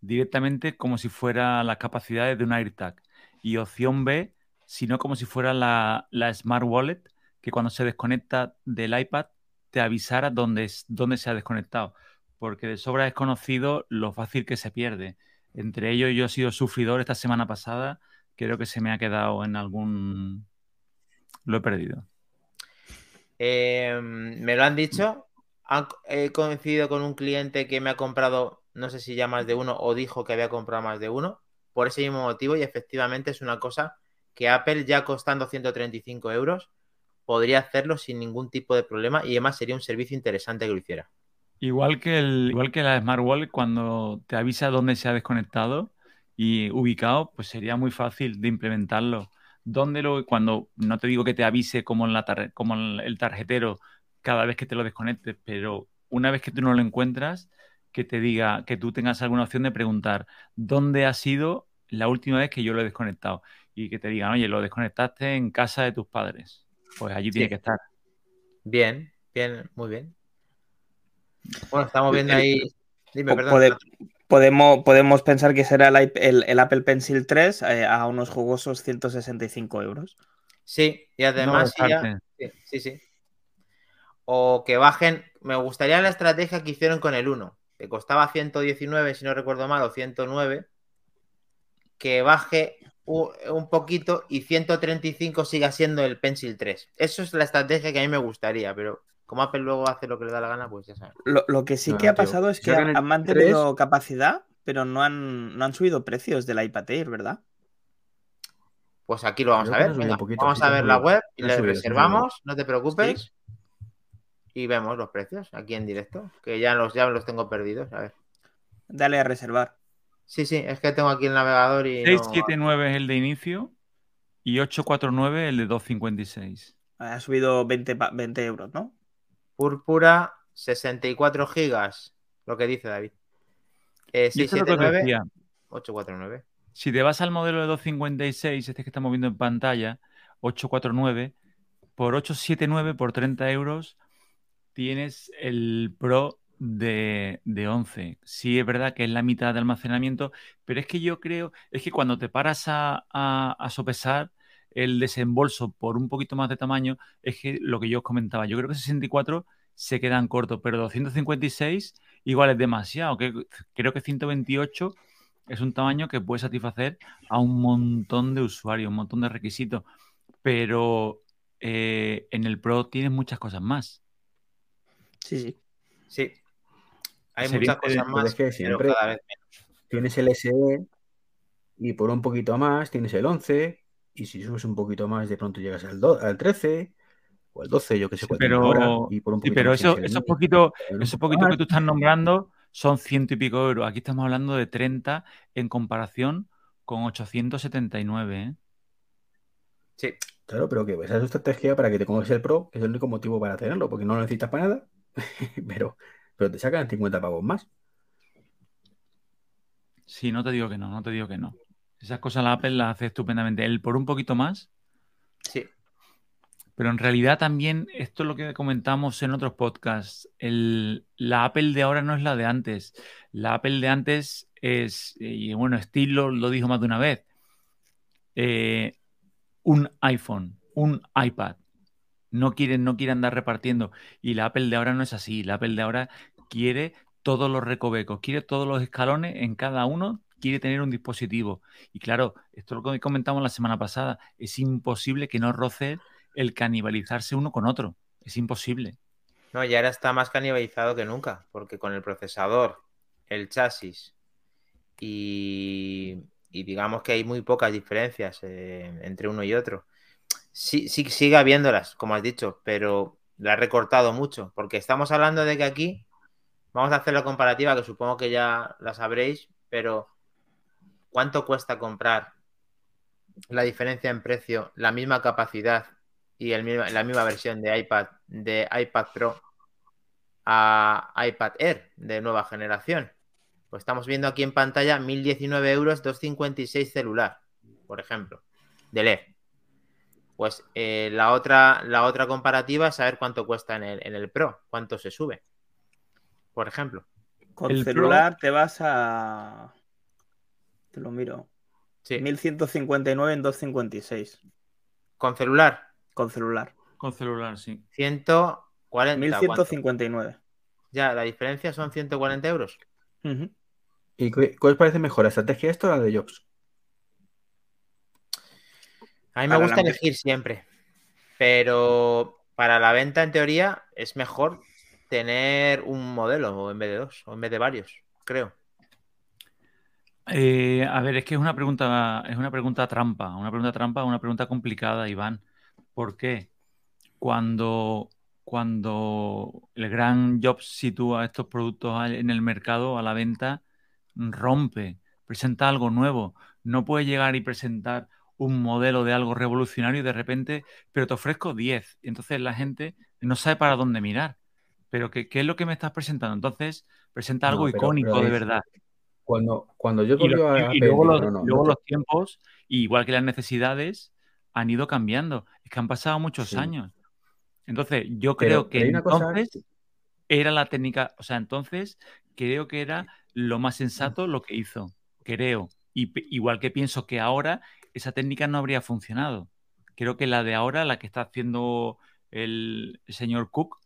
directamente como si fuera las capacidades de un AirTag. Y opción B, sino como si fuera la, la Smart Wallet, que cuando se desconecta del iPad te avisara dónde, dónde se ha desconectado, porque de sobra es conocido lo fácil que se pierde. Entre ellos yo he sido sufridor esta semana pasada, creo que se me ha quedado en algún... Lo he perdido. Em, me lo han dicho. he coincidido con un cliente que me ha comprado, no sé si ya más de uno, o dijo que había comprado más de uno, por ese mismo motivo, y efectivamente es una cosa que Apple, ya costando 135 euros, podría hacerlo sin ningún tipo de problema y además sería un servicio interesante que lo hiciera. Igual que, el, igual que la Smart Wallet, cuando te avisa dónde se ha desconectado y ubicado, pues sería muy fácil de implementarlo. ¿Dónde lo, cuando no te digo que te avise como, en la como el tarjetero cada vez que te lo desconectes, pero una vez que tú no lo encuentras, que te diga, que tú tengas alguna opción de preguntar dónde ha sido la última vez que yo lo he desconectado y que te digan, oye, lo desconectaste en casa de tus padres. Pues allí tiene que estar. Bien, bien, muy bien. Bueno, estamos viendo ahí. Dime, perdón. podemos, podemos pensar que será el, Apple Pencil 3 eh, a unos jugosos 165 euros. Sí, y además. sí, sí, sí. O que bajen. Me gustaría la estrategia que hicieron con el 1, que costaba 119, si no recuerdo mal, o 109. Que baje un poquito y 135 siga siendo el Pencil 3. Eso es la estrategia que a mí me gustaría, pero como Apple luego hace lo que le da la gana, pues ya sabes. Lo, que sí que ha pasado es que han, mantenido capacidad, pero no han, no han subido precios del iPad Air, ¿verdad? Pues aquí lo vamos a ver. vamos a ver la web y le reservamos, no te preocupes. Y vemos los precios aquí en directo, que ya los, ya los tengo perdidos. A ver. Dale a reservar. Sí, sí, es que tengo aquí el navegador y. 679 es el de inicio y 849 el de 256. Ha subido 20, 20 euros, ¿no? Púrpura, 64 gigas, lo que dice David. Eh, 679, 849. Si te vas al modelo de 256, este que estamos viendo en pantalla, 849, por 879, por 30 euros, tienes el Pro de, 11. Sí, es verdad que es la mitad de almacenamiento, pero es que yo creo, es que cuando te paras a, sopesar el desembolso por un poquito más de tamaño, es que lo que yo os comentaba, yo creo que 64 se quedan cortos, pero 256 igual es demasiado. Creo que 128 es un tamaño que puede satisfacer a un montón de usuarios, un montón de requisitos, pero eh, en el Pro tienes muchas cosas más. Sí, sí. Sí, hay muchas cosas más, que siempre cada vez menos. Tienes el SE y por un poquito más tienes el 11 y si subes un poquito más de pronto llegas al, al 13 o al 12, yo que sé pero, y por un pero eso, esos poquitos eso poquito que tú estás nombrando son ciento y pico euros. Aquí estamos hablando de 30 en comparación con 879. ¿eh? Sí. Claro, pero que esa es tu estrategia para que te coges el Pro, que es el único motivo para tenerlo, porque no lo necesitas para nada. *laughs* pero pero te sacan 50 pavos más. Sí, no te digo que no, no te digo que no. Esas cosas la Apple las hace estupendamente. Él por un poquito más. Sí. Pero en realidad también, esto es lo que comentamos en otros podcasts, la Apple de ahora no es la de antes. La Apple de antes es, y bueno, Steve lo, dijo más de una vez, eh, un iPhone, un iPad. No quieren, no quieren andar repartiendo. Y la Apple de ahora no es así. La Apple de ahora quiere todos los recovecos, quiere todos los escalones en cada uno, quiere tener un dispositivo. Y claro, esto es lo que comentamos la semana pasada, es imposible que no roce el canibalizarse uno con otro. Es imposible. No, y ahora está más canibalizado que nunca, porque con el procesador, el chasis y, digamos que hay muy pocas diferencias eh, entre uno y otro sí, sí sigue habiéndolas, como has dicho, pero la ha recortado mucho, porque estamos hablando de que aquí vamos a hacer la comparativa, que supongo que ya la sabréis, pero ¿cuánto cuesta comprar la diferencia en precio, la misma capacidad y la misma versión de iPad, de iPad Pro a iPad Air de nueva generación? Pues estamos viendo aquí en pantalla 1019 euros, 256 celular, por ejemplo, de LED. Pues eh, la, otra, la otra comparativa es saber cuánto cuesta en el, en el Pro, cuánto se sube. Por ejemplo. Con el celular te vas a. Te lo miro. Sí. 1159 en 256. ¿Con celular? Con celular. Con celular, sí. 140. ¿cuánto? 1159. Ya, la diferencia son 140 euros. Ujú. ¿Y qué, cuál os parece mejor, la estrategia esto o la de Jobs? A mí me gusta elegir siempre. Pero para la venta, en teoría, es mejor tener un modelo o en vez de dos, o en vez de varios, creo. Eh, a ver, es que es una pregunta, es una pregunta trampa, una pregunta trampa, una pregunta complicada, Iván. ¿Por qué? Cuando, cuando el gran Jobs sitúa estos productos en el mercado a la venta, rompe, presenta algo nuevo. No puede llegar y presentar un modelo de algo revolucionario y de repente, pero te ofrezco 10. Y entonces la gente no sabe para dónde mirar. Pero ¿qué, qué es lo que me estás presentando? Entonces, presenta No, algo pero- icónico pero de verdad. Cuando, cuando yo Y, lo- volvió a y- luego, los, no, no, y luego no los tiempos, igual que las necesidades, han ido cambiando. Es que han pasado muchos Sí. años. Entonces, yo creo que pero una cosa- entonces era la técnica, o sea, entonces creo que era lo más sensato lo que hizo. Creo. Y igual que pienso que ahora esa técnica no habría funcionado. Creo que la de ahora, la que está haciendo el señor Cook,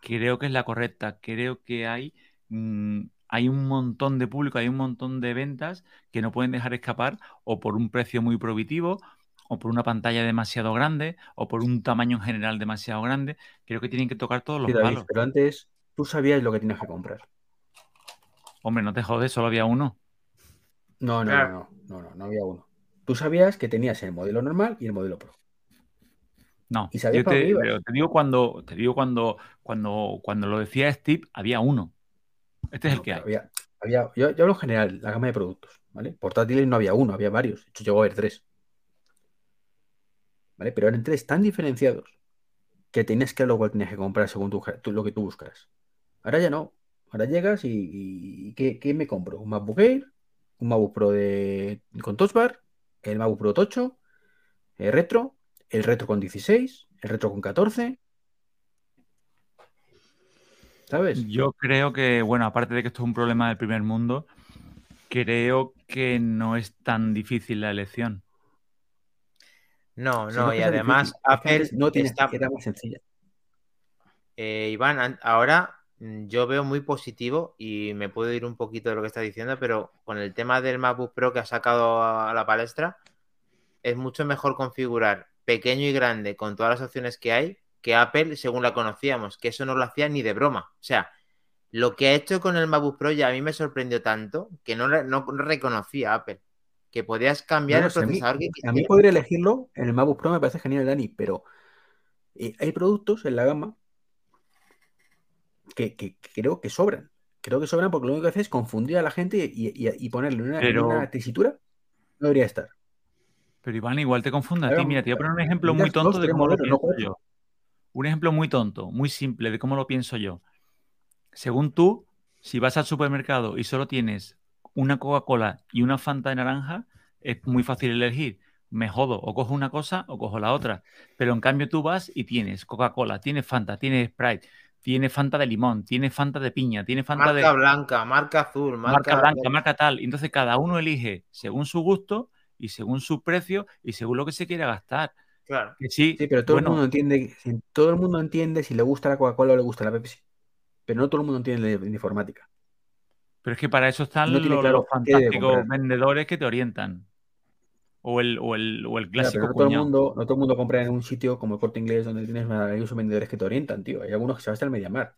creo que es la correcta. Creo que hay, mm, hay un montón de público, hay un montón de ventas que no pueden dejar escapar o por un precio muy prohibitivo o por una pantalla demasiado grande o por un tamaño en general demasiado grande. Creo que tienen que tocar todos los Sí, David, palos. pero antes tú sabías lo que tenías que comprar. Hombre, no te jodes, solo había uno. No, no, Claro. no, no, no, no había uno. Tú sabías que tenías el modelo normal y el modelo Pro. No, ¿Y sabías yo te, pero te digo cuando, te digo cuando, cuando, cuando lo decía Steve, había uno. Este es el No, que hay. había, había- yo, yo hablo en general, la gama de productos, ¿vale? Portátiles no había uno, había varios. De hecho, llegó a haber tres. ¿Vale? Pero eran tres tan diferenciados que tenías que cual tenías que comprar según tu- lo que tú buscaras. Ahora ya no. Ahora llegas y, y- y ¿qué, qué me compro? ¿Un MacBook Air? ¿Un MacBook Pro de, con Touch Bar? ¿El MacBook Pro Tocho? ¿El Retro? ¿El Retro con 16? ¿El Retro con 14? ¿Sabes? Yo creo que, bueno, aparte de que esto es un problema del primer mundo, creo que no es tan difícil la elección. No, no, y además difícil, Apple no tenía- está... era más sencilla. Eh, Iván, ahora yo veo muy positivo y me puedo ir un poquito de lo que estás diciendo, pero con el tema del MacBook Pro que ha sacado a la palestra, es mucho mejor configurar pequeño y grande con todas las opciones que hay que Apple según la conocíamos, que eso no lo hacía ni de broma. O sea, lo que ha hecho con el MacBook Pro ya a mí me sorprendió tanto que no, no reconocía a Apple. Que podías cambiar No, no, el si a mí- procesador que A mí poder elegirlo en el MacBook Pro me parece genial, Dani, pero eh, hay productos en la gama que, creo que sobran. Creo que sobran porque lo único que hace es confundir a la gente y, y- y ponerle una, en Pero- una tesitura. No debería estar. Pero Iván, igual te confunde a ti. Mira, te voy a poner un ejemplo muy tonto de cómo lo no pienso yo. Un ejemplo muy tonto, muy simple de cómo lo pienso yo. Según tú, si vas al supermercado y solo tienes una Coca-Cola y una Fanta de naranja, es muy fácil elegir. Me jodo, o cojo una cosa o cojo la otra. Pero en cambio tú vas y tienes Coca-Cola, tienes Fanta, tienes Sprite, tienes Fanta de limón, tienes Fanta de piña, tienes Fanta de Marca blanca, marca azul, marca marca, blanca, marca tal. Y Entonces cada uno elige según su gusto y según su precio y según lo que se quiera gastar. Claro. Que sí, Sí, pero todo bueno, el mundo entiende, si- todo el mundo entiende si le gusta la Coca-Cola o le gusta la Pepsi. Pero no todo el mundo entiende de, informática. pero es que para eso están no tiene los, claro fantásticos vendedores que te orientan. O el, o el, o el clásico pero no todo el mundo, no todo el mundo compra en un sitio como el Corte Inglés donde tienes maravillosos vendedores que te orientan, tío. Hay algunos que se van hasta el Mediamar.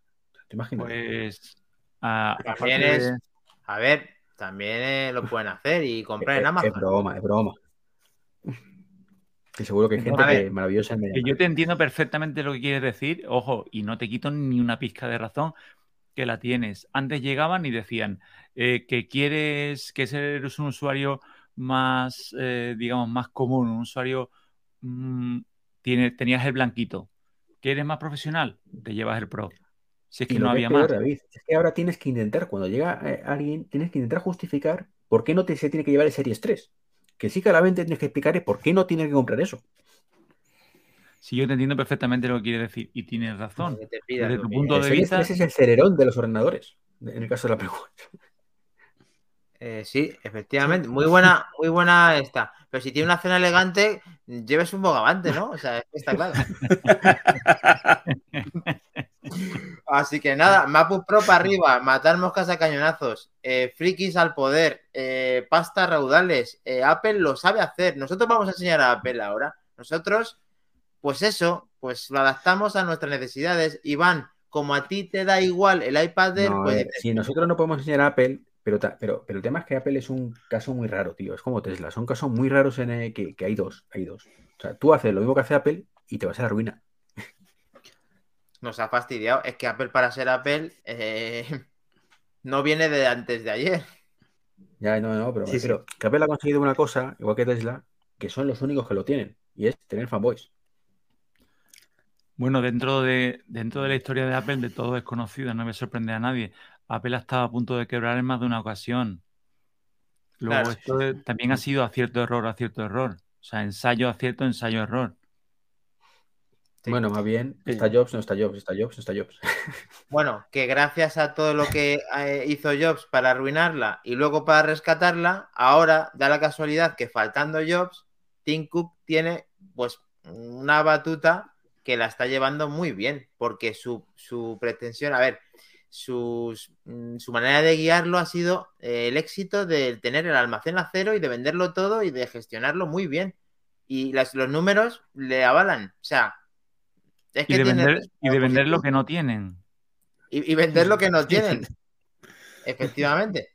¿Te imaginas? Pues a- También aparte es- de- A ver, también eh, lo pueden hacer y comprar en Amazon. Es broma, es broma. Que seguro que hay gente que maravillosa en Mediamar. yo te entiendo perfectamente lo que quieres decir, ojo, y no te quito ni una pizca de razón que la tienes. Antes llegaban y decían eh, que quieres que eres un usuario más, eh, digamos, más común, un usuario, mm, tiene, tenías el blanquito. ¿Que eres más profesional? Te llevas el Pro. Si es que no había peor, más. David, es que ahora tienes que intentar, cuando llega eh, alguien, tienes que intentar justificar por qué no te, se tiene que llevar el Series 3. Que sí que a la venta tienes que explicar por qué no tiene que comprar eso. Si yo te entiendo perfectamente lo que quieres decir y tienes razón. Desde tu punto de vista, 3 es el celerón de los ordenadores, en el caso de la pregunta. Eh, sí, efectivamente. Muy buena, muy buena esta. Pero si tiene una cena elegante, lleves un bogavante, ¿no? O sea, está claro. *laughs* Así que nada, Mapu Pro para arriba, matar moscas a cañonazos, eh, frikis al poder, eh, pasta raudales. Apple lo sabe hacer. Nosotros vamos a enseñar a Apple ahora. Nosotros, pues eso, pues lo adaptamos a nuestras necesidades. Iván, como a ti te da igual el iPad pues... Si nosotros no podemos enseñar a Apple, pero, pero, pero el tema es que Apple es un caso muy raro, tío. Es como Tesla. Son casos muy raros en el que, hay dos. Hay dos. O sea, tú haces lo mismo que hace Apple y te vas a la ruina. Nos ha fastidiado. Es que Apple, para ser Apple, eh, *laughs* no viene de antes de ayer. Ya, no, no, pero, que Apple ha conseguido una cosa, igual que Tesla, que son los únicos que lo tienen, y es tener fanboys. Bueno, dentro de, dentro de la historia de Apple, de todo desconocido, no me sorprende a nadie. Apple ha estado a punto de quebrar en más de una ocasión. Luego, esto también ha sido acierto, error, acierto, error. O sea, ensayo, acierto, ensayo, error. Bueno, más bien, está Jobs, no está Jobs, está Jobs, no está Jobs. *laughs* Bueno, que gracias a todo lo que eh, hizo Jobs para arruinarla y luego para rescatarla, ahora da la casualidad que faltando Jobs, Tim Cook tiene pues una batuta que la está llevando muy bien, porque su, su pretensión, a ver, Mm, su manera de guiarlo ha sido eh, el éxito de tener el almacén a cero y de venderlo todo y de gestionarlo muy bien. Y los números le avalan. O sea, es que y, de vender, y de vender lo que no tienen. Y, vender lo que no *laughs* tienen. Efectivamente.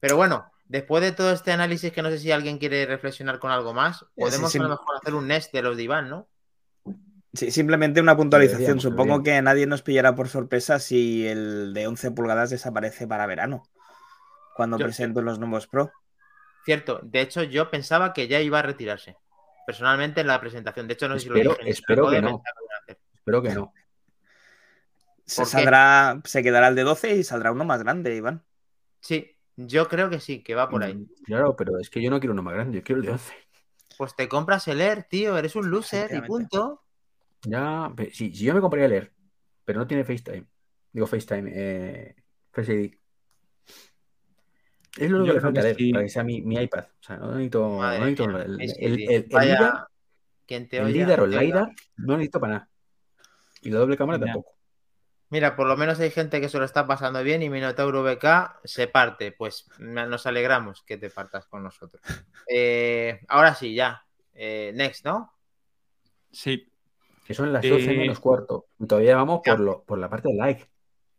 Pero bueno, después de todo este análisis, que no sé si alguien quiere reflexionar con algo más, podemos a lo mejor hacer un Nest de los de Iván, ¿no? Sí, simplemente una puntualización. Supongo que nadie nos pillará por sorpresa si el de 11 pulgadas desaparece para verano, cuando presento los nuevos Pro. Cierto, de hecho yo pensaba que ya iba a retirarse, personalmente en la presentación. De hecho, no sé si lo dije. Espero que no. Espero que no. Se, saldrá, se quedará el de 12 y saldrá uno más grande, Iván. Sí, yo creo que sí, que va por ahí. Mm, claro, pero es que yo no quiero uno más grande, yo quiero el de 11. Pues te compras el Air, tío, eres un loser y punto. Ya, si, yo me compraría leer, pero no tiene FaceTime. Digo FaceTime, eh, Face ID. Es lo único que le falta leer para que sea mi, mi, iPad. O sea, no necesito, no necesito el, el, el, LIDAR, el LIDAR o el LIDAR no necesito para nada. Y la doble cámara tampoco. Mira, por lo menos hay gente que se lo está pasando bien y Minotauro BK se parte. Pues nos alegramos que te partas con nosotros. Eh, ahora sí, ya. Eh, next, ¿no? Sí que son las 12 menos cuarto. Y todavía vamos por, lo, por la parte de like.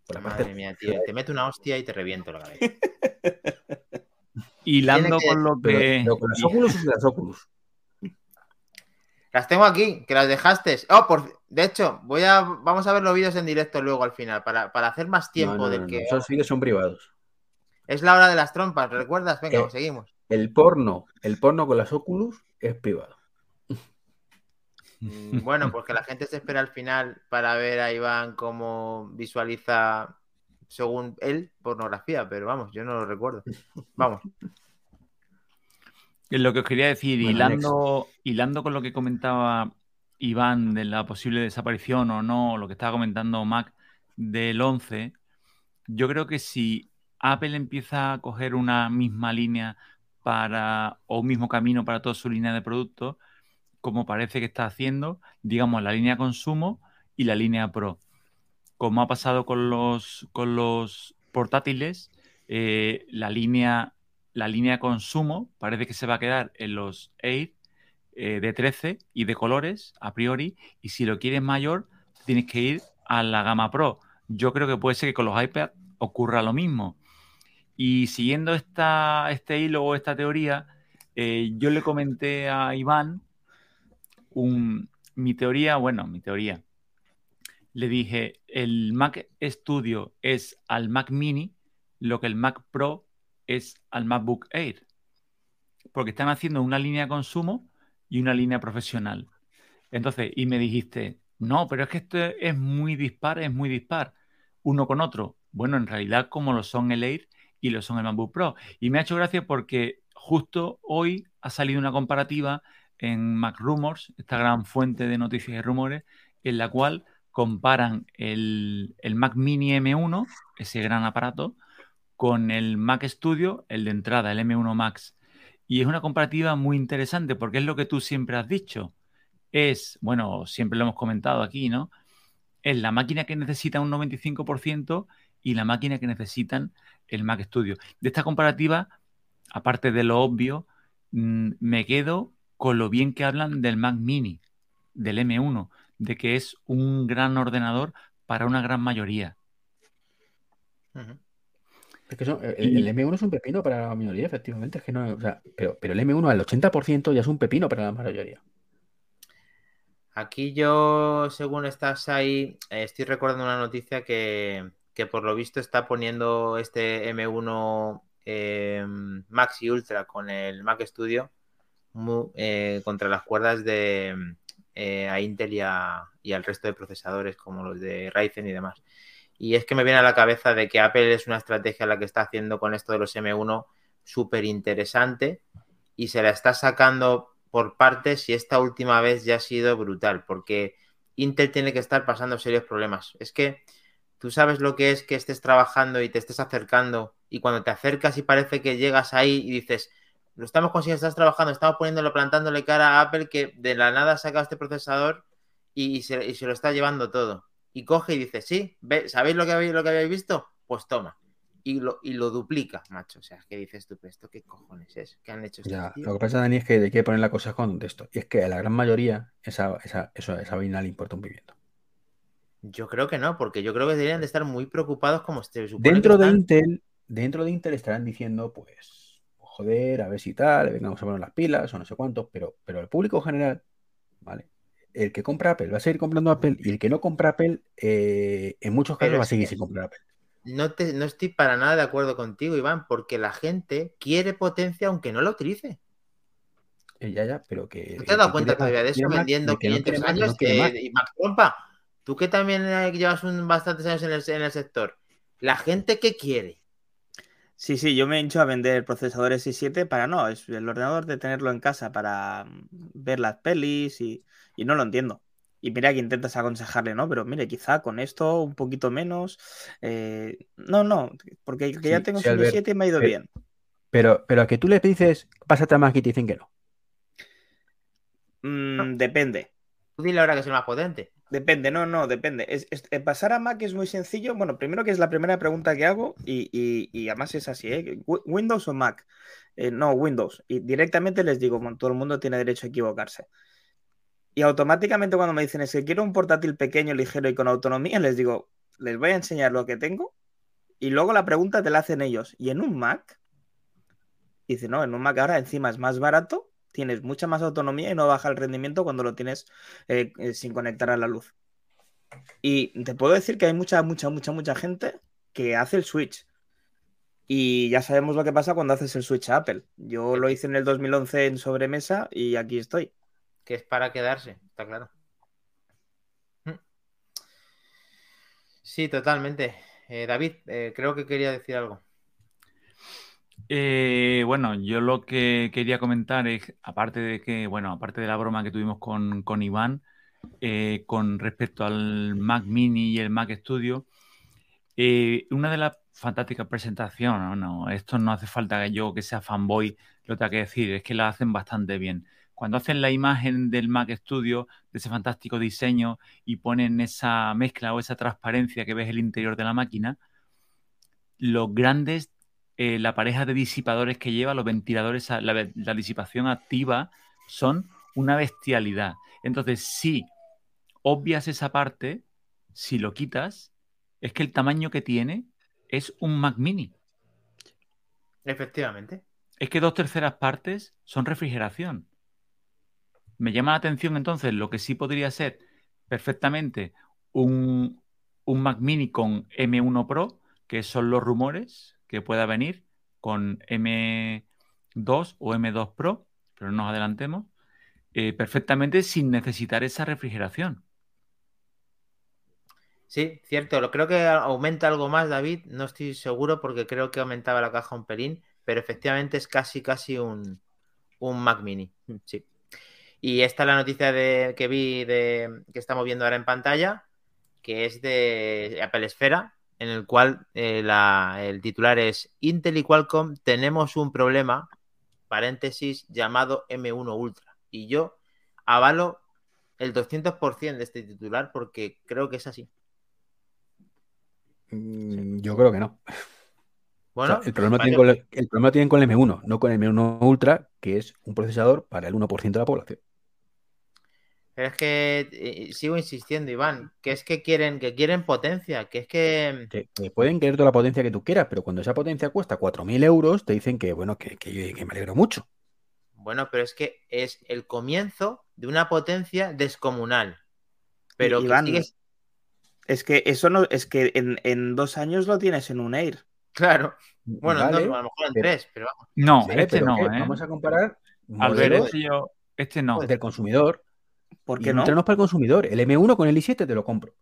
Por la Madre mía, tío. Te meto una hostia y te reviento la cabeza. *laughs* Hilando con lo que. con las Oculus y las Oculus. Las tengo aquí, que las dejaste. Oh, por... de hecho, voy a... vamos a ver los vídeos en directo luego al final, para, hacer más tiempo del que. Esos vídeos son privados. Es la hora de las trompas, ¿recuerdas? Venga, eh, seguimos. El porno, el porno con las Oculus es privado. Mm, bueno, pues que la gente se espera al final para ver a Iván cómo visualiza, según él, pornografía, pero vamos, yo no lo recuerdo. Vamos. Lo que os quería decir, hilando, hilando con lo que comentaba Iván de la posible desaparición o no, lo que estaba comentando Mac del 11, yo creo que si Apple empieza a coger una misma línea para o un mismo camino para toda su línea de productos, como parece que está haciendo, digamos, la línea consumo y la línea pro. Como ha pasado con los, con los portátiles, eh, la, línea, la línea consumo parece que se va a quedar en los 8 eh, de 13 y de colores a priori, y si lo quieres mayor, tienes que ir a la gama pro. Yo creo que puede ser que con los iPad ocurra lo mismo. Y siguiendo esta, este hilo o esta teoría, eh, yo le comenté a Iván mi teoría, bueno, mi teoría. Le dije, el Mac Studio es al Mac Mini lo que el Mac Pro es al MacBook Air. Porque están haciendo una línea de consumo y una línea profesional. Entonces, y me dijiste, no, pero es que esto es muy dispar, es muy dispar, uno con otro. Bueno, en realidad como lo son el Air y lo son el MacBook Pro. Y me ha hecho gracia porque justo hoy ha salido una comparativa en MacRumors, esta gran fuente de noticias y rumores, en la cual comparan el, Mac Mini M1, ese gran aparato, con el Mac Studio, el de entrada, el M1 Max. Y es una comparativa muy interesante porque es lo que tú siempre has dicho. Es, bueno, siempre lo hemos comentado aquí, ¿no? Es la máquina que necesita un 95% y la máquina que necesitan el Mac Studio. De esta comparativa, aparte de lo obvio, mm, me quedo con lo bien que hablan del Mac Mini, del M1, de que es un gran ordenador para una gran mayoría. Es que el, M1 es un pepino para la mayoría, efectivamente. Es que no, pero, pero el M1 al 80% ya es un pepino para la mayoría. Aquí yo, según estás ahí, eh, estoy recordando una noticia que, por lo visto está poniendo este M1 eh, Max y Ultra con el Mac Studio eh, contra las cuerdas de a Intel y, y, al resto de procesadores como los de Ryzen y demás. Y es que me viene a la cabeza de que Apple es una estrategia la que está haciendo con esto de los M1 súper interesante y se la está sacando por partes y esta última vez ya ha sido brutal porque Intel tiene que estar pasando serios problemas. Es que tú sabes lo que es que estés trabajando y te estés acercando y cuando te acercas y parece que llegas ahí y dices, lo estamos consiguiendo, estás trabajando, estamos poniéndolo, plantándole cara a Apple que de la nada saca este procesador y se, y se lo está llevando todo y coge y dice, sí, ¿sabéis lo que habéis, lo que habéis visto? Pues toma. Y lo, y lo duplica, macho. O sea, ¿qué dices tú? ¿Esto qué cojones es? ¿Qué han hecho ya, Lo que pasa, Dani, es que hay que poner la cosa con esto. Y es que a la gran mayoría esa, esa, eso, esa vaina le importa un pimiento. Yo creo que no, porque yo creo que deberían de estar muy preocupados como este. Dentro de Intel, dentro de Intel estarán diciendo, pues, joder, a ver si tal, vengamos a poner las pilas o no sé cuánto, pero, pero el público general, ¿vale? el que compra Apple va a seguir comprando Apple y el que no compra Apple, eh, en muchos casos va a seguir sin comprar Apple. No, te, no estoy para nada de acuerdo contigo, Iván, porque la gente quiere potencia aunque no la utilice. Eh, ya, ya, pero que. ¿Tú te has dado cuenta todavía de eso vendiendo 500 años? y Max Pompa, tú que también eh, llevas un, bastantes años en el, en el sector, ¿la gente qué quiere? Sí, sí, yo me he hecho a vender procesadores i7 para no, es el ordenador de tenerlo en casa para mm, ver las pelis y, y no lo entiendo. Y mira que intentas aconsejarle, ¿no? Pero mire, quizá con esto un poquito menos. Eh, no, no, porque ya tengo sí, 7 y me ha ido bien. Pero, pero a que tú le dices, pásate a Mac y te dicen que no. Mm, depende. Tú dile ahora que es el más potente. Depende, no, no, depende. Es, eh, pasar a Mac es muy sencillo. Bueno, primero que es la primera pregunta que hago y, y, además es así, ¿eh? ¿Windows o Mac? Eh, no, Windows. Y directamente les digo, todo el mundo tiene derecho a equivocarse. Y automáticamente cuando me dicen es que quiero un portátil pequeño, ligero y con autonomía, les digo, les voy a enseñar lo que tengo y luego la pregunta te la hacen ellos. ¿Y en un Mac? dice, no, en un Mac ahora encima es más barato, tienes mucha más autonomía y no baja el rendimiento cuando lo tienes eh, eh, sin conectar a la luz. Y te puedo decir que hay mucha, mucha, mucha, mucha gente que hace el switch. Y ya sabemos lo que pasa cuando haces el switch a Apple. Yo lo hice en el 2011 en sobremesa y aquí estoy que es para quedarse, está claro. Mm. Sí, totalmente. Eh, David, creo que quería decir algo. Eh, bueno, yo lo que quería comentar es, aparte de que, bueno, aparte de la broma que tuvimos con, con Iván, con respecto al Mac Mini y el Mac Studio, una de las fantásticas presentaciones, no, esto no hace falta que yo que sea fanboy lo tenga que decir, es que la hacen bastante bien. Cuando hacen la imagen del Mac Studio, de ese fantástico diseño, y ponen esa mezcla o esa transparencia que ves el interior de la máquina, los grandes, eh, la pareja de disipadores que lleva, los ventiladores, la, la disipación activa, son una bestialidad. Entonces, si obvias esa parte, si lo quitas, es que el tamaño que tiene es un Mac mini. Efectivamente. Es que dos terceras partes son refrigeración. Me llama la atención entonces lo que sí podría ser perfectamente un, Mac mini con M1 Pro, que son los rumores que pueda venir con M2 o M2 Pro, pero no nos adelantemos, eh, perfectamente sin necesitar esa refrigeración. Sí, cierto. Creo que aumenta algo más, David. No estoy seguro porque creo que aumentaba la caja un pelín, pero efectivamente es casi, casi un, un Mac mini. Sí. Y esta es la noticia de, que vi de, que estamos viendo ahora en pantalla, que es de Apple Esfera, en el cual eh, la- el titular es Intel y Qualcomm tenemos un problema, paréntesis, llamado M1 Ultra. Y yo avalo el 200% de este titular porque creo que es así. Mm, Yo creo que no. O sea, Bueno, el, problema vale, tiene con el, el problema tienen con el M1, no con el M1 Ultra, que es un procesador para el 1% de la población. Pero es que eh, sigo insistiendo, Iván, que es que quieren, que quieren potencia, que es que Que, que pueden querer toda la potencia que tú quieras, pero cuando esa potencia cuesta 4.000 euros, te dicen que, bueno, que, que- que me alegro mucho. Bueno, pero es que es el comienzo de una potencia descomunal. Pero que Iván, sigues- Es que eso no, es que en, en dos años lo tienes en un Air. Claro. Bueno, Vale, no, a lo mejor en pero- tres, pero vamos. No, este pero no, que ¿eh? Vamos a comparar Albert, modelos este, yo, este no. del consumidor. ¿Por qué el no? Ultra no es para el consumidor. El M1 con el i7 te lo compro.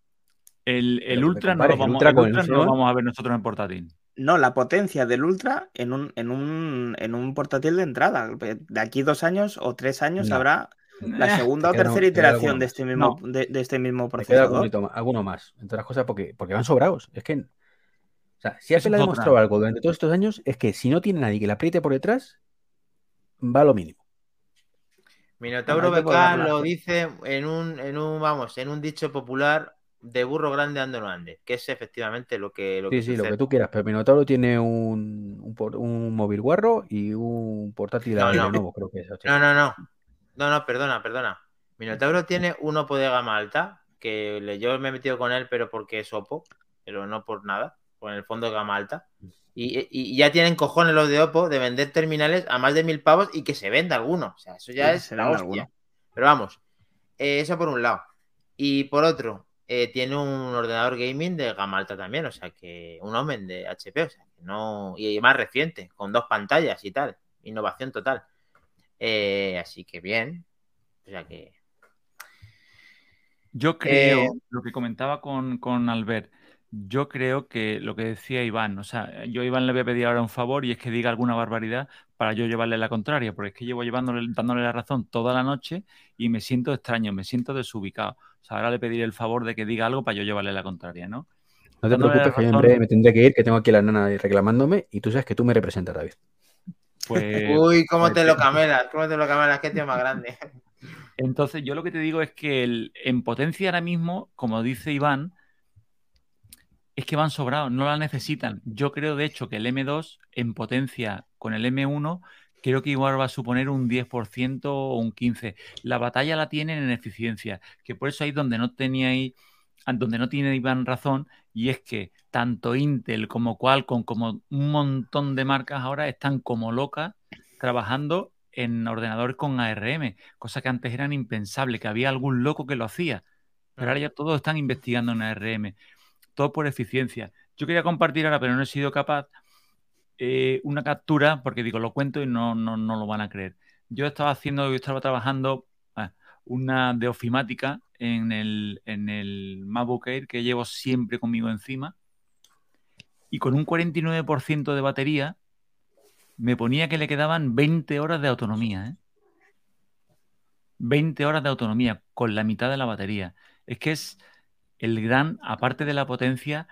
El, el Ultra, no lo, el vamos, el Ultra no lo vamos a ver nosotros en portátil. No, la potencia del Ultra en un, en un, en un portátil de entrada. De aquí dos años o tres años No. habrá la Eh, segunda o tercera iteración de este mismo, No. de, de este mismo Me queda procesador. alguno más, entre otras cosas, porque, porque van sobrados. Es que, o sea, si Apple ha demostrado algo durante todos estos años, es que si no tiene nadie que le apriete por detrás, va a lo mínimo. Minotauro ponerla. lo dice en un, en un, vamos, en un dicho popular de burro grande ando no ande, que es efectivamente lo que, lo Sí, que sí, lo que tú quieras, pero Minotauro tiene un, un, un móvil guarro y un portátil No, de no. Lenovo, creo que es. No, no, no. No, no, perdona, perdona. Minotauro tiene un Oppo de gama alta, que yo me he metido con él, pero porque es Oppo, pero no por nada, por el fondo de gama alta. Y, ya tienen cojones los de Oppo de vender terminales a más de mil pavos y que se venda alguno. O sea, eso ya es la venda hostia. alguno. Pero vamos, eh, eso por un lado. Y por otro, eh, tiene un ordenador gaming de gama alta también, o sea que un Omen de HP, o sea que no. Y más reciente, con dos pantallas y tal. Innovación total. Eh, así que bien. O sea que. Yo creo, lo que comentaba con, con Albert, yo creo que lo que decía Iván, o sea, yo a Iván le voy a pedir ahora un favor y es que diga alguna barbaridad para yo llevarle la contraria, porque es que llevo llevándole, dándole la razón toda la noche y me siento extraño, me siento desubicado. O sea, ahora le pediré el favor de que diga algo para yo llevarle la contraria, ¿no? No te dándole preocupes, que yo en breve me tendré que ir, que tengo aquí a la nana reclamándome y tú sabes que tú me representas, David. Pues Uy, cómo pues, te lo camelas, cómo te lo camelas, qué tío más grande. Entonces, yo lo que te digo es que el- en potencia ahora mismo, como dice Iván, es que van sobrados, no la necesitan. Yo creo, de hecho, que el M2 en potencia con el M1, creo que igual va a suponer un 10% o un 15%. La batalla la tienen en eficiencia, que por eso ahí donde no teníais, donde no tiene Iván razón, y es que tanto Intel como Qualcomm, como un montón de marcas ahora están como locas trabajando en ordenadores con ARM, cosa que antes eran impensable, que había algún loco que lo hacía. Pero ahora ya todos están investigando en ARM, todo por eficiencia. Yo quería compartir ahora, pero no he sido capaz, eh, una captura, porque digo, lo cuento y no, no, no lo van a creer. Yo estaba haciendo, yo estaba trabajando ah, una de ofimática en el, en el MacBook Air que llevo siempre conmigo encima y con un 49% de batería me ponía que le quedaban 20 horas de autonomía. ¿eh? 20 horas de autonomía con la mitad de la batería. Es que es el gran, aparte de la potencia,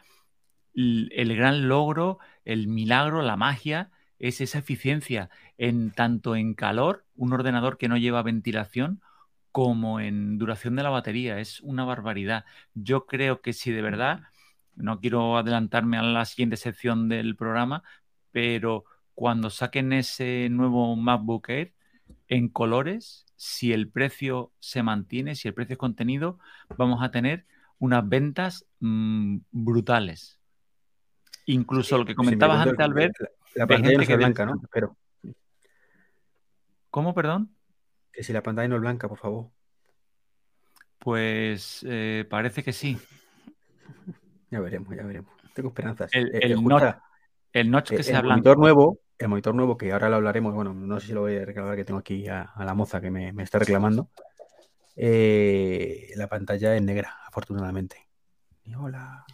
l- el gran logro, el milagro, la magia, es esa eficiencia en tanto en calor, un ordenador que no lleva ventilación, como en duración de la batería. Es una barbaridad. Yo creo que si de verdad, no quiero adelantarme a la siguiente sección del programa, pero cuando saquen ese nuevo MacBook Air en colores, si el precio se mantiene, si el precio es contenido, vamos a tener unas ventas mm, brutales. Incluso lo que comentabas antes, Albert, La, la pantalla no es blanca, ¿no? Pero ¿cómo, perdón? que si la pantalla no es blanca, por favor. Pues eh, parece que sí. Ya veremos, ya veremos. Tengo esperanzas. El, Eh, el eh, notch, el notch que sea el blanco. monitor nuevo, el monitor nuevo, que ahora lo hablaremos, bueno, no sé si lo voy a reclamar, que tengo aquí a, a la moza que me, me está reclamando. Eh, la pantalla es negra, afortunadamente. Y hola.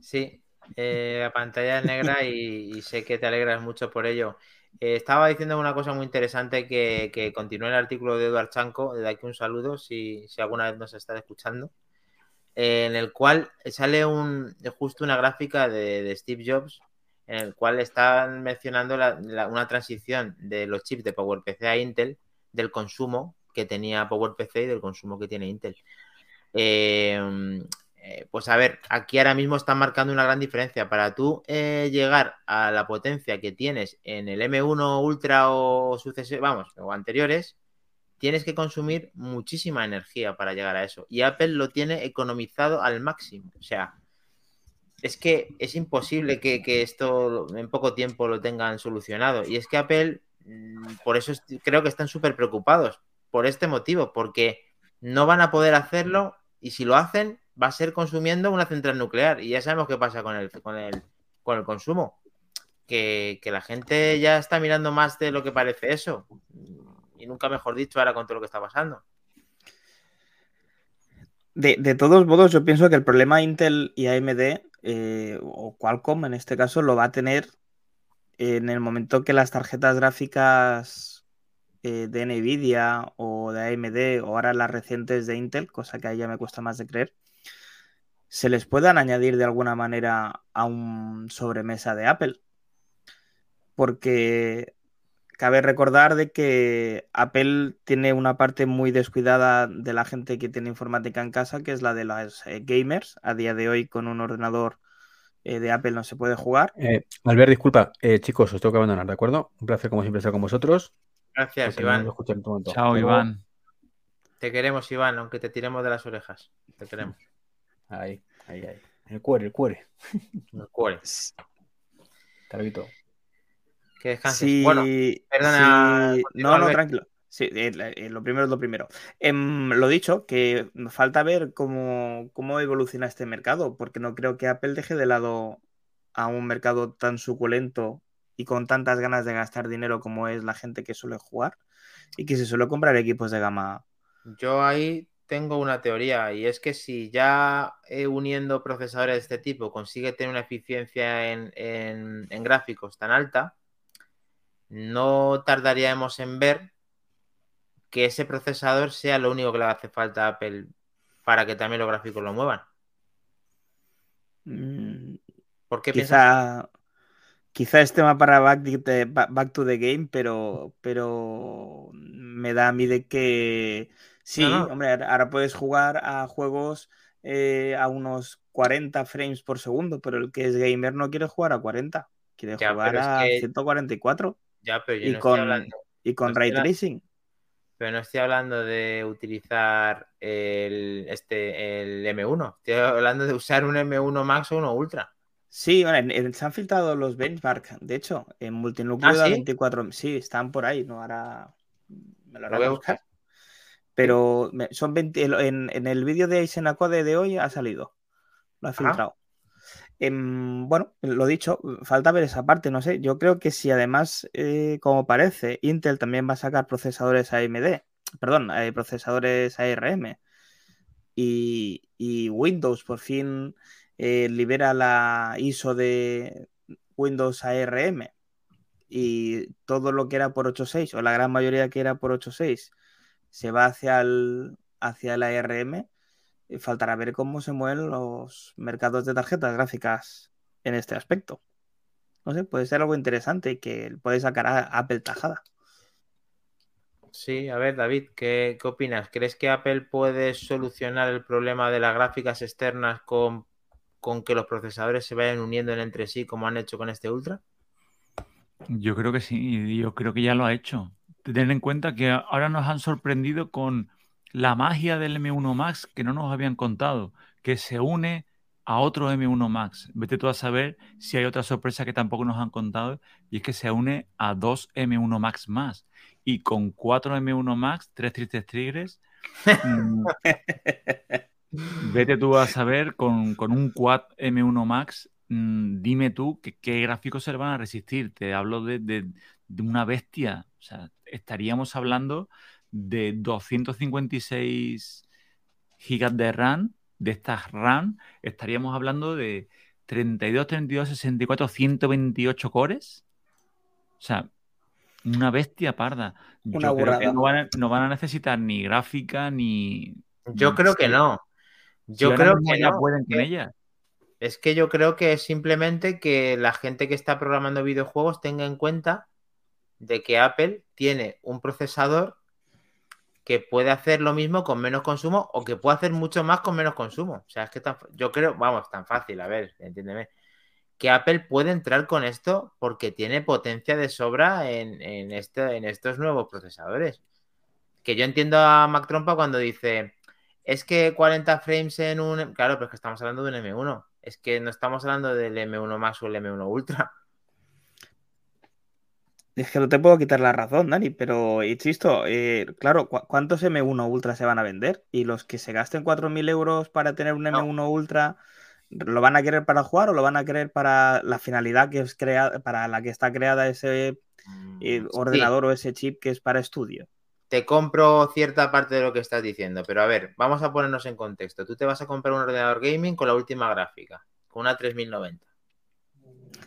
Sí, eh, la pantalla es negra y, sé que te alegras mucho por ello. Eh, estaba diciendo una cosa muy interesante que, que el artículo de Eduard Chanco, de aquí un saludo si, alguna vez nos está escuchando. eh, en el cual sale un, justo una gráfica de, Steve Jobs en el cual están mencionando la- una transición de los chips de PowerPC a Intel del consumo que tenía PowerPC y del consumo que tiene Intel. Eh, eh, pues a ver, aquí ahora mismo están marcando una gran diferencia. Para tú eh, llegar a la potencia que tienes en el M1 Ultra o sucesores, vamos, o anteriores, tienes que consumir muchísima energía para llegar a eso. Y Apple lo tiene economizado al máximo. O sea, es que es imposible que, que esto en poco tiempo lo tengan solucionado. Y es que Apple, mm, por eso creo que están súper preocupados, por este motivo, porque no van a poder hacerlo y si lo hacen va a ser consumiendo una central nuclear. Y ya sabemos qué pasa con el, con el, con el consumo. Que, la gente ya está mirando más de lo que parece eso. Y nunca mejor dicho ahora con todo lo que está pasando. De, de todos modos, yo pienso que el problema Intel y AMD, eh, o Qualcomm en este caso, lo va a tener en el momento que las tarjetas gráficas eh, de Nvidia o de AMD, o ahora las recientes de Intel, cosa que ahí ya me cuesta más de creer, se les puedan añadir de alguna manera a un sobremesa de Apple. Porque cabe recordar de que Apple tiene una parte muy descuidada de la gente que tiene informática en casa, que es la de las eh, gamers. A día de hoy con un ordenador eh, de Apple no se puede jugar. Albert, disculpa, chicos, os tengo que abandonar, ¿de acuerdo? Un placer, como siempre, estar con vosotros. Gracias, no Iván. escuché en momento. Chao. Iván. Te queremos, Iván, aunque te tiremos de las orejas. Te queremos. Ahí, ahí, ahí. El cuore, el cuore. Nos cuore. *laughs* Carlito. Que descanses. Sí, Bueno, perdona, sí- No, no, tranquilo. Sí, eh, eh, lo primero es lo primero. Em, lo dicho, que falta ver cómo, cómo evoluciona este mercado, porque no creo que Apple deje de lado a un mercado tan suculento y con tantas ganas de gastar dinero como es la gente que suele jugar y que se suele comprar equipos de gama. yo ahí tengo una teoría y es que si ya eh, uniendo procesadores de este tipo consigue tener una eficiencia en, en- en gráficos tan alta, no tardaríamos en ver que ese procesador sea lo único que le hace falta a Apple para que también los gráficos lo muevan. Mm, ¿Por qué piensas? Quizá, quizá es tema para back, the- ba- back to the game, pero, pero me da a mí de que sí, No, no. hombre, ahora puedes jugar a juegos eh, a unos 40 frames por segundo, pero el que es gamer no quiere jugar a 40, quiere Ya, jugar pero es a que- 144 Ya, pero yo y no con, hablando. y con ray tracing. Pero no estoy hablando de utilizar el, este, el M1. Estoy hablando de usar un M1 Max o uno Ultra. Sí, bueno, en- en- se han filtrado los benchmark, de hecho, en multinúcleo ¿Ah, da sí? 24, sí, están por ahí, ¿no? Ahora me lo Lo voy a buscar. buscar. Pero son 20, el- en, en el vídeo de Isenacode de hoy ha salido, lo ha filtrado. Em, bueno, lo dicho, falta ver esa parte, no sé. Yo creo que si además, eh, como parece, Intel también va a sacar procesadores AMD, perdón, eh, procesadores ARM y, y Windows por fin eh, libera la ISO de Windows ARM y todo lo que era por 8.6 o la gran mayoría que era por 8.6 se va hacia el, hacia el ARM, eh, faltará ver cómo se mueven los mercados de tarjetas gráficas en este aspecto. No sé, puede ser algo interesante y que puede sacar a Apple tajada. Sí, a ver, David, ¿qué, qué opinas? ¿Crees que Apple puede solucionar el problema de las gráficas externas con, con que los procesadores se vayan uniendo en entre sí como han hecho con este Ultra? Yo creo que sí, yo creo que ya lo ha hecho. Tener en cuenta que ahora nos han sorprendido con la magia del M1 Max que no nos habían contado, que se une a otro M1 Max. Vete tú a saber si hay otra sorpresa que tampoco nos han contado y es que se une a dos M1 Max más. Y con cuatro M1 Max, tres tristes tigres, *laughs* mm, vete tú a saber con, con un Quad M1 Max, mm, dime tú que- qué gráficos se le van a resistir. Te hablo de, de- de una bestia. O sea, estaríamos hablando de 256 gigas de RAM, de estas RAM, estaríamos hablando de 32, 32, 64, 128 cores. O sea, una bestia parda. Una Yo creo que no van, a, no van a necesitar ni gráfica ni... Yo creo que no. Yo creo que ya no, pueden con que- ella. Es que yo creo que es simplemente que la gente que está programando videojuegos tenga en cuenta de que Apple tiene un procesador que puede hacer lo mismo con menos consumo o que puede hacer mucho más con menos consumo. O sea, es que tan- yo creo, vamos, tan fácil, a ver, entiéndeme, que Apple puede entrar con esto porque tiene potencia de sobra en, en este- en estos nuevos procesadores. Que yo entiendo a Mac Trompa cuando dice, es que 40 frames en un... Claro, pero es que estamos hablando de un M1. Es que no estamos hablando del M1 Max o el M1 Ultra. Es que no te puedo quitar la razón, Dani, pero insisto, eh, claro, ¿cu- ¿cuántos M1 Ultra se van a vender? Y los que se gasten 4.000 euros para tener un M1 Ultra, ¿lo van a querer para jugar o lo van a querer para la finalidad que es crea para la que está creada ese eh, Sí, ordenador o ese chip que es para estudio? Te compro cierta parte de lo que estás diciendo, pero a ver, vamos a ponernos en contexto. Tú te vas a comprar un ordenador gaming con la última gráfica, con una 3090.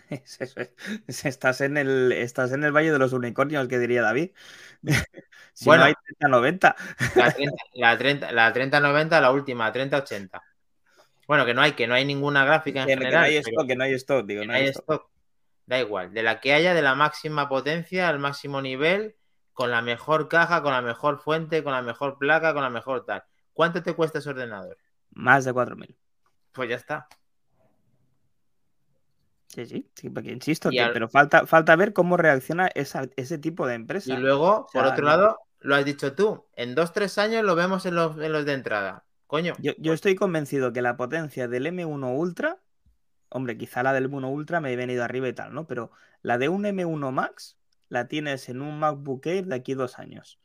Es- es- es- Estás en el, estás en el Valle de los Unicornios, que diría David. *laughs* Si Bueno. no hay 30-90. La *laughs* 30, la 30, la 3090, la última, 3080. Bueno, que no hay, que no hay ninguna gráfica en Que, que no general. hay pero stock, que no hay stock, digo, que no no hay hay stock. stock. Da igual, de la que haya, de la máxima potencia al máximo nivel, con la mejor caja, con la mejor fuente, con la mejor placa, con la mejor tal. ¿Cuánto te cuesta ese ordenador? Más de 4.000. Pues ya está. Sí, sí, sí, porque insisto, que- al- pero falta, falta ver cómo reacciona esa- ese tipo de empresa. Y luego, O sea, por otro no- lado, lo has dicho tú, en dos, tres años lo vemos en los, en los de entrada. Coño, Yo, yo estoy convencido que la potencia del M1 Ultra, hombre, quizá la del M1 Ultra me he venido arriba y tal, ¿no? Pero la de un M1 Max la tienes en un MacBook Air de aquí dos años.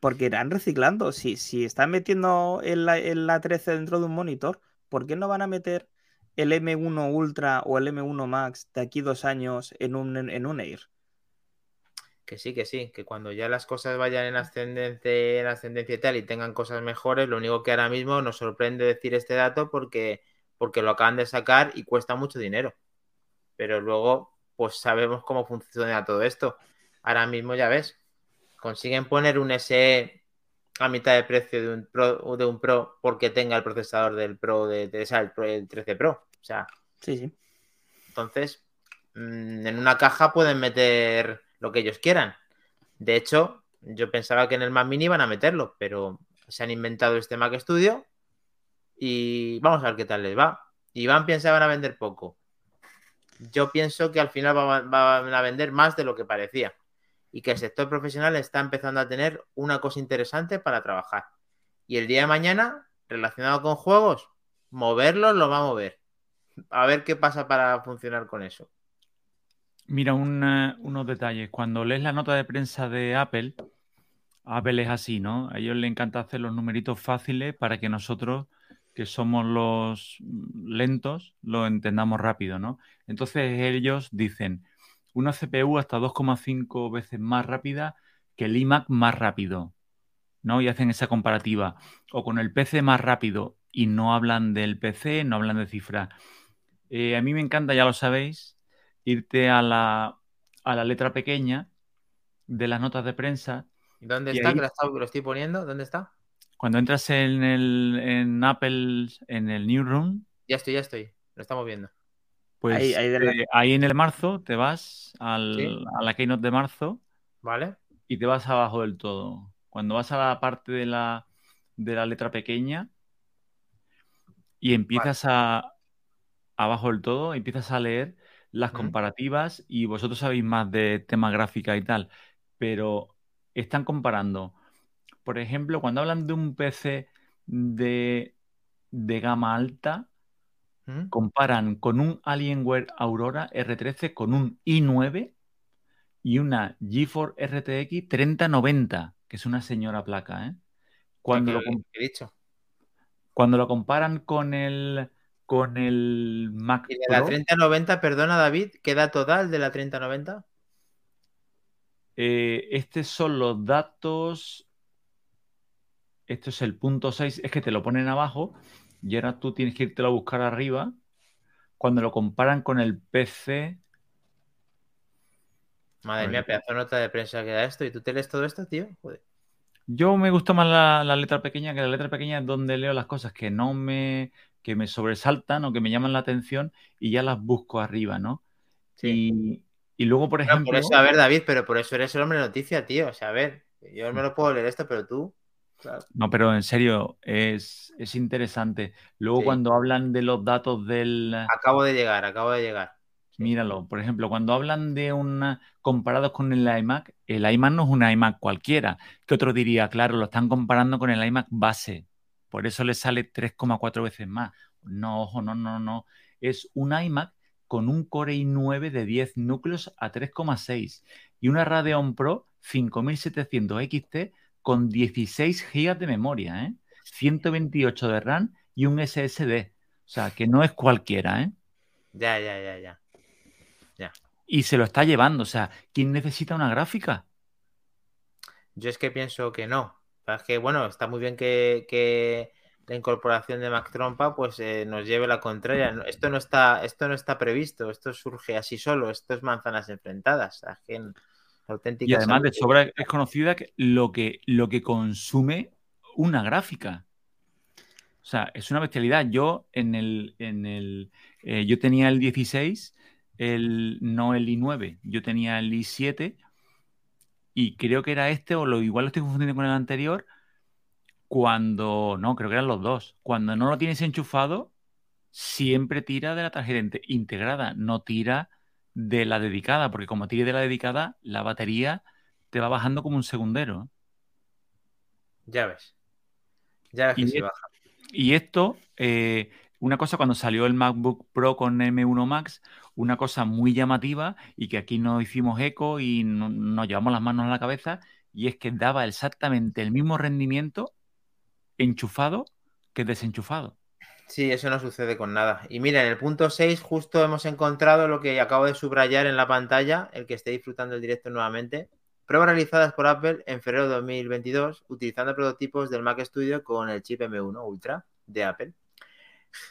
Porque irán reciclando. Si, si están metiendo el, el A13 dentro de un monitor, ¿por qué no van a meter el M1 Ultra o el M1 Max de aquí dos años en un, en un Air? que sí, que sí, que cuando ya las cosas vayan en ascendente, en ascendencia y tal y tengan cosas mejores, lo único que ahora mismo nos sorprende decir este dato porque, porque lo acaban de sacar y cuesta mucho dinero. Pero luego, pues sabemos cómo funciona todo esto. Ahora mismo ya ves, consiguen poner un SE a mitad de precio de un Pro, de un Pro porque tenga el procesador del Pro de, de- el, Pro- el 13 Pro. O sea, Sí, sí. entonces, mm, en una caja pueden meter lo que ellos quieran. De hecho, yo pensaba que en el Mac Mini iban a meterlo, pero se han inventado este Mac Studio y vamos a ver qué tal les va. Iván van a vender poco. Yo pienso que al final va- van a vender más de lo que parecía y que el sector profesional está empezando a tener una cosa interesante para trabajar. Y el día de mañana, relacionado con juegos, moverlos lo va a mover. A ver qué pasa para funcionar con eso. Mira, eh, unos detalles. Cuando lees la nota de prensa de Apple, Apple es así, ¿no? A ellos les encanta hacer los numeritos fáciles para que nosotros, que somos los lentos, lo entendamos rápido, ¿no? Entonces ellos dicen, una CPU hasta 2,5 veces más rápida que el iMac más rápido, ¿no? Y hacen esa comparativa. O con el PC más rápido y no hablan del PC, no hablan de cifras. Eh, a mí me encanta, ya lo sabéis, irte a la, a la letra pequeña de las notas de prensa. ¿Dónde está? ahí- Que lo estoy poniendo. ¿Dónde está? Cuando entras en el en Apple, en el Newsroom, Ya estoy, ya estoy. Lo estamos viendo. pues Ahí- ahí de la- eh, ahí en el marzo te vas al- Sí. a la Keynote de marzo ¿Vale? y te vas abajo del todo. Cuando vas a la parte de la, de la letra pequeña y empiezas a abajo del todo, empiezas a leer las comparativas y vosotros sabéis más de tema gráfica y tal, pero están comparando. Por ejemplo, cuando hablan de un PC de, de gama alta, ¿Mm? comparan con un Alienware Aurora R13 con un i9 y una GeForce RTX 3090, que es una señora placa, ¿eh? Cuando Lo he dicho. cuando lo comparan con el, con el Mac Y de la Pro, 3090, perdona David, ¿qué dato da el de la 3090? eh, estos son los datos. Esto es el punto 6, es que te lo ponen abajo y ahora tú tienes que irte a buscar arriba. Cuando lo comparan con el PC, Madre mía, pedazo de nota de prensa que da esto. ¿Y tú te lees todo esto, tío? Joder. Yo me gusta más la, la letra pequeña, que la letra pequeña es donde leo las cosas que no me, que me sobresaltan o que me llaman la atención y ya las busco arriba, ¿no? Sí. Y, y luego, por No, ejemplo, por eso, a ver, David, pero por eso eres el hombre noticia, tío. O sea, a ver, yo me lo puedo leer esto, pero tú. Claro. no, pero en serio, es, es interesante. Luego Sí. cuando hablan de los datos del... Acabo de llegar, acabo de llegar. Míralo, por ejemplo, cuando hablan de una comparados con el iMac, el iMac no es un iMac cualquiera. Que otro diría, claro, lo están comparando con el iMac base. Por eso le sale 3,4 veces más. No, ojo, no, no, no. Es un iMac con un Core i9 de 10 núcleos a 3,6 y una Radeon Pro 5700 XT con 16 GB de memoria, ¿eh? 128 de RAM y un SSD. O sea, que no es cualquiera, ¿eh? Ya, ya, ya, ya. y se lo está llevando. O sea, ¿quién necesita una gráfica? Yo es que pienso que no. Es que, bueno, está muy bien que, que la incorporación de Mac Trompa pues eh, nos lleve la contraria. Esto no está, esto no está previsto, esto surge así solo, esto es manzanas enfrentadas. O sea, que auténtica Y además de sobra es conocida lo que, lo que consume una gráfica. O sea, es una bestialidad. Yo en el, en el eh, yo tenía el 16, el, no el i9, yo tenía el i7 y creo que era este, o lo igual lo estoy confundiendo con el anterior, cuando, no, creo que eran los dos. Cuando no lo tienes enchufado, siempre tira de la tarjeta inte- integrada, no tira de la dedicada, porque como tire de la dedicada, la batería te va bajando como un segundero. Ya ves. Ya ves que Y sí es- baja. Y esto, eh, una cosa cuando salió el MacBook Pro con M1 Max, una cosa muy llamativa y que aquí no hicimos eco y no- nos llevamos las manos a la cabeza, y es que daba exactamente el mismo rendimiento enchufado que desenchufado. Sí, eso no sucede con nada. Y mira, en el punto 6 justo hemos encontrado lo que acabo de subrayar en la pantalla, el que esté disfrutando el directo nuevamente. Pruebas realizadas por Apple en febrero de 2022 utilizando prototipos del Mac Studio con el chip M1 Ultra de Apple.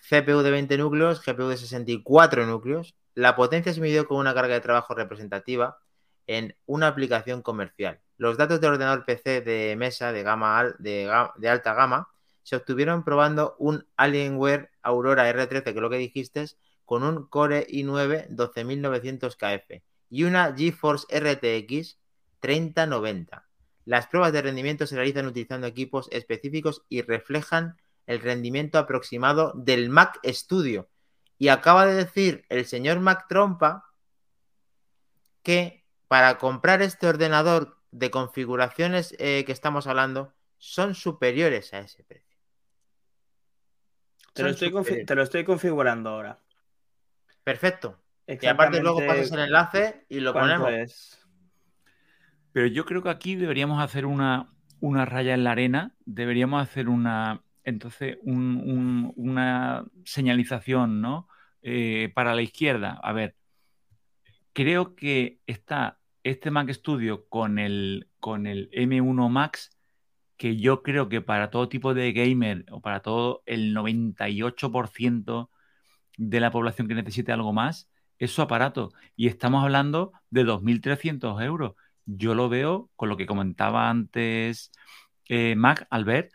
CPU de 20 núcleos, GPU de 64 núcleos. La potencia se midió con una carga de trabajo representativa en una aplicación comercial. Los datos del ordenador PC de mesa de, gama de, de alta gama se obtuvieron probando un Alienware Aurora R13, que es lo que dijiste, con un Core i9 12900KF y una GeForce RTX 3090. Las pruebas de rendimiento se realizan utilizando equipos específicos y reflejan el rendimiento aproximado del Mac Studio. Y acaba de decir el señor Mac Trompa que para comprar este ordenador de configuraciones eh, que estamos hablando son superiores a ese precio. Te lo, estoy confi- superiores. te lo estoy configurando ahora. Perfecto. Y aparte luego pasas el enlace y lo ponemos. es. Pero yo creo que aquí deberíamos hacer una, una raya en la arena, deberíamos hacer una, entonces, un- un- una señalización, ¿no? Eh, para la izquierda. A ver, creo que está este Mac Studio con el, con el M1 Max, que yo creo que para todo tipo de gamer o para todo el 98% de la población que necesite algo más, es su aparato. Y estamos hablando de 2.300 euros. Yo lo veo con lo que comentaba antes eh, Mac, Albert,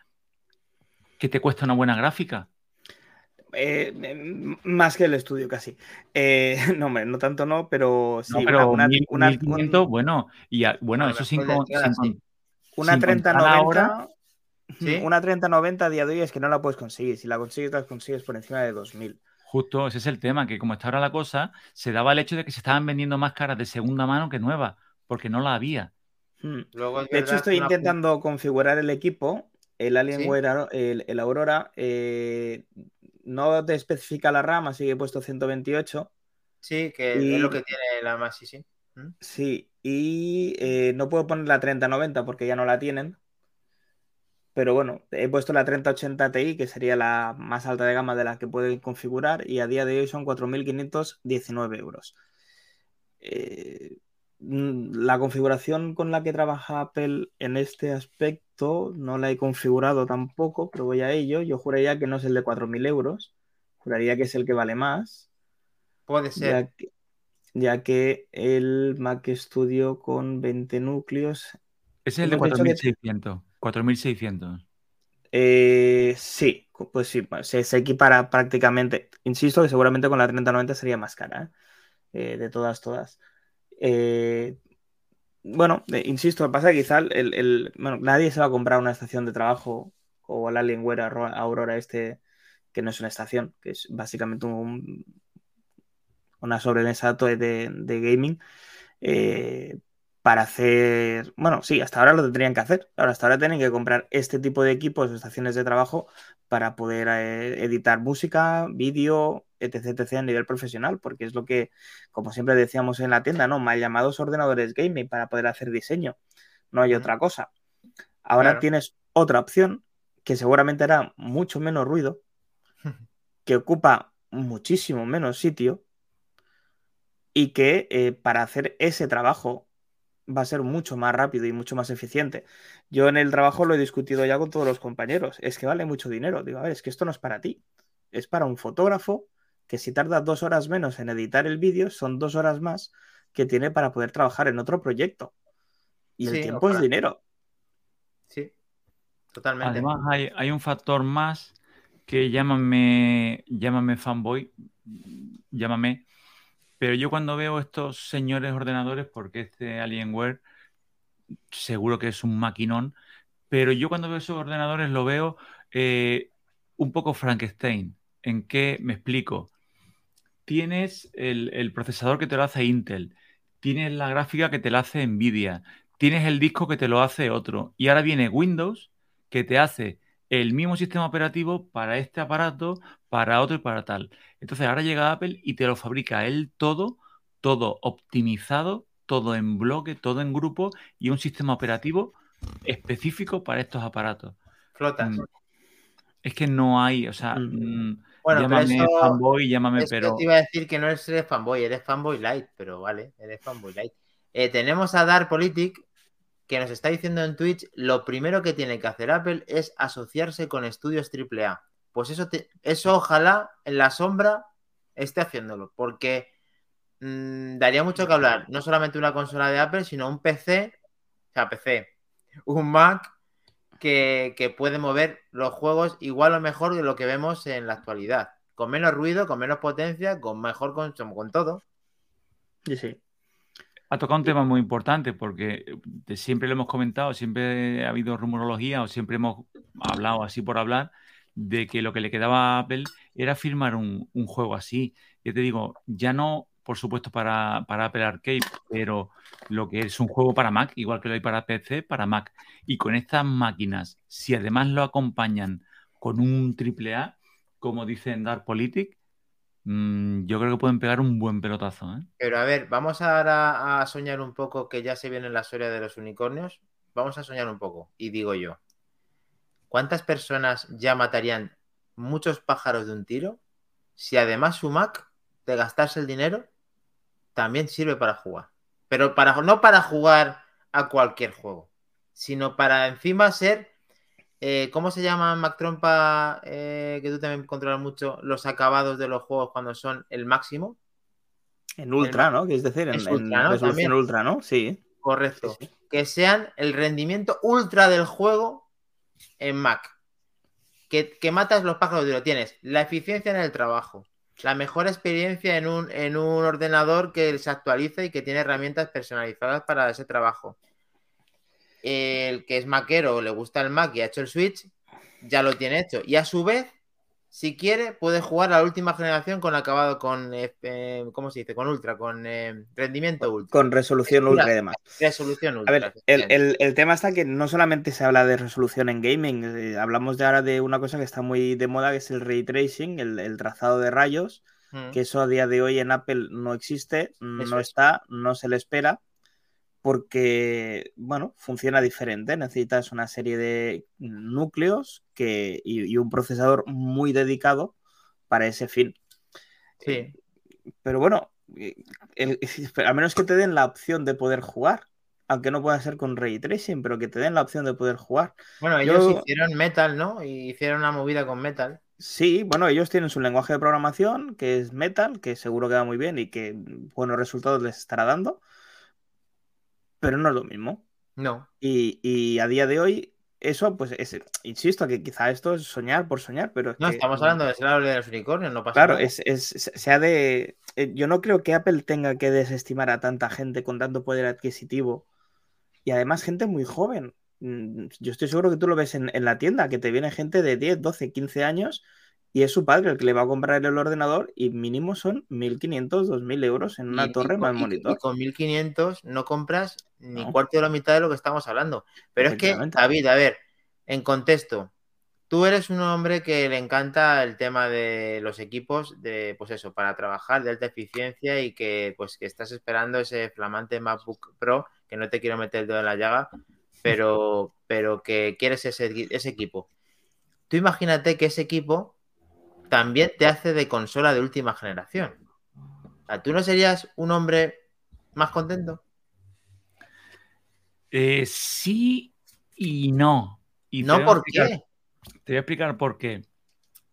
que te cuesta una buena gráfica. Eh, eh, más que el estudio casi. Eh, *laughs* no, hombre, no tanto no, pero sí. No, pero una, una- 1.000, una- 1.500, bueno, y a- bueno, A eso con- sin con- una sin contar ahora- 3090. ¿Sí? Una 3090 a día de hoy es que no la puedes conseguir. Si la consigues, la consigues por encima de 2000. Justo, ese es el tema, que como está ahora la cosa, se daba el hecho de que se estaban vendiendo más caras de segunda mano que nuevas, porque no la había. Hmm. Luego De hecho, estoy intentando configurar el equipo. El Alienware, el, el Aurora, eh, no te especifica la RAM, así que he puesto 128. Sí, que Y- es lo que tiene la más, sí, sí. ¿Mm? Sí, y eh, no puedo poner la 3090 porque ya no la tienen. Pero bueno, he puesto la 3080 Ti, que sería la más alta de gama de las que pueden configurar, y a día de hoy son 4.519 euros. Eh, mm, la configuración con la que trabaja Apple en este aspecto no la he configurado tampoco, pero voy a ello. Yo juraría que no es el de 4.000 euros, juraría que es el que vale más. Puede ser. Que, ya que el Mac Studio con 20 núcleos. Es el de Hemos dicho que- 4.600. 4.600. Eh, sí, pues sí, pues se, se, equipara prácticamente. Insisto que seguramente con la 3090 sería más cara, ¿eh? Eh, de todas, todas. Eh, bueno, insisto, lo que pasa es que quizá el, el, bueno, nadie se va a comprar una estación de trabajo o el Alienware Aurora este, que no es una estación, que es básicamente un, una sobremesa de, de gaming. Eh, para hacer, bueno, sí, hasta ahora lo tendrían que hacer. Ahora, hasta ahora tienen que comprar este tipo de equipos o estaciones de trabajo para poder eh, editar música, vídeo, etc, etc. a nivel profesional, porque es lo que, como siempre decíamos en la tienda, ¿no? Mal llamados ordenadores gaming para poder hacer diseño. No hay otra cosa. Ahora claro. tienes otra opción que seguramente hará mucho menos ruido, *laughs* que ocupa muchísimo menos sitio y que eh, para hacer ese trabajo va a ser mucho más rápido y mucho más eficiente. Yo en el trabajo lo he discutido ya con todos los compañeros. Es que vale mucho dinero. Digo, a ver, es que esto no es para ti. Es para un fotógrafo que si tarda dos horas menos en editar el vídeo, son dos horas más que tiene para poder trabajar en otro proyecto. Y el sí, tiempo ojalá. es dinero. Sí, totalmente. Además, hay, hay, un factor más que llámame, llámame fanboy, llámame, pero yo cuando veo estos señores ordenadores, porque este Alienware seguro que es un maquinón, pero yo cuando veo esos ordenadores lo veo eh, un poco Frankenstein. ¿En qué me explico? Tienes el, el, procesador que te lo hace Intel, tienes la gráfica que te la hace Nvidia, tienes el disco que te lo hace otro, y ahora viene Windows que te hace el mismo sistema operativo para este aparato, para otro y para tal. Entonces ahora llega Apple y te lo fabrica él todo, todo optimizado, todo en bloque, todo en grupo y un sistema operativo específico para estos aparatos. Flotas. Es que no hay, o sea, mm. bueno, llámame eso, fanboy, llámame, pero. te iba a decir que no eres fanboy, eres fanboy light, pero vale, eres fanboy light. Eh, tenemos a Dar Politic que nos está diciendo en Twitch, lo primero que tiene que hacer Apple es asociarse con estudios AAA. Pues eso, te, eso ojalá en la sombra esté haciéndolo, porque mmm, daría mucho que hablar, no solamente una consola de Apple, sino un PC, o sea, PC, un Mac que, que puede mover los juegos igual o mejor de lo que vemos en la actualidad, con menos ruido, con menos potencia, con mejor con, con todo. Sí, sí. Ha tocado un tema muy importante porque siempre lo hemos comentado, siempre ha habido rumorología o siempre hemos hablado así por hablar de que lo que le quedaba a Apple era firmar un, un juego así. Yo te digo, ya no, por supuesto, para, para, Apple Arcade, pero lo que es un juego para Mac, igual que lo hay para PC, para Mac. Y con estas máquinas, si además lo acompañan con un AAA, como dicen Dark Politic, mmm, yo creo que pueden pegar un buen pelotazo. ¿eh? Pero a ver, vamos ahora a soñar un poco que ya se viene la historia de los unicornios. Vamos a soñar un poco. Y digo yo, ¿cuántas personas ya matarían muchos pájaros de un tiro si además su Mac, de gastarse el dinero, también sirve para jugar? Pero para, no para jugar a cualquier juego, sino para encima ser eh, ¿Cómo se llama Mac Trompa? Eh, que tú también controlas mucho los acabados de los juegos cuando son el máximo. En ultra, el, ¿no? Que es decir, en, ultra, en ¿no? resolución ultra, ¿no? Sí. Correcto. Sí, sí. Que sean el rendimiento ultra del juego en Mac. Que, que, matas los pájaros y lo tienes. La eficiencia en el trabajo. La mejor experiencia en un, en un ordenador que se actualiza y que tiene herramientas personalizadas para ese trabajo el que es maquero le gusta el Mac y ha hecho el Switch, ya lo tiene hecho. Y a su vez, si quiere, puede jugar a la última generación con acabado con, eh, ¿cómo se dice? Con ultra, con eh, rendimiento ultra. Con resolución ultra, ultra y demás. Resolución ultra. A ver, el, el, el, tema está que no solamente se habla de resolución en gaming, eh, hablamos de ahora de una cosa que está muy de moda, que es el ray tracing, el, el trazado de rayos, mm. que eso a día de hoy en Apple no existe, eso no está, no se le espera porque, bueno, funciona diferente. Necesitas una serie de núcleos que, y, y, un procesador muy dedicado para ese fin. Sí. Pero bueno, eh, el, *laughs* a menos que te den la opción de poder jugar, aunque no pueda ser con ray tracing, pero que te den la opción de poder jugar. Bueno, ellos Yo... hicieron Metal, ¿no? Y hicieron una movida con Metal. Sí, bueno, ellos tienen su lenguaje de programación, que es Metal, que seguro que va muy bien y que buenos resultados les estará dando pero no es lo mismo. No. Y, y, a día de hoy, eso, pues, es, insisto, que quizá esto es soñar por soñar, pero... no, que, estamos hablando de ser la de los unicornios, no pasa Claro, nada. es, es, sea de... eh, Yo no creo que Apple tenga que desestimar a tanta gente con tanto poder adquisitivo y además gente muy joven. Mm, Yo estoy seguro que tú lo ves en, en la tienda, que te viene gente de 10, 12, 15 años y es su padre el que le va a comprar el ordenador y mínimo son 1.500, 2.000 euros en una Y- y torre con- más monitor. Y con 1500 no compras ni No. cuarto de la mitad de lo que estamos hablando. Pero es que. David, a ver, en contexto, tú eres un hombre que le encanta el tema de los equipos de, pues eso, para trabajar de alta eficiencia y que, pues, que estás esperando ese flamante MacBook Pro, que no te quiero meter el dedo en la llaga, *laughs* pero, pero que quieres ese, ese equipo. Tú imagínate que ese equipo también te hace de consola de última generación. O sea, ¿Tú no serías un hombre más contento? Eh, sí y no. Y No, ¿por explicar- qué? Te voy a explicar por qué.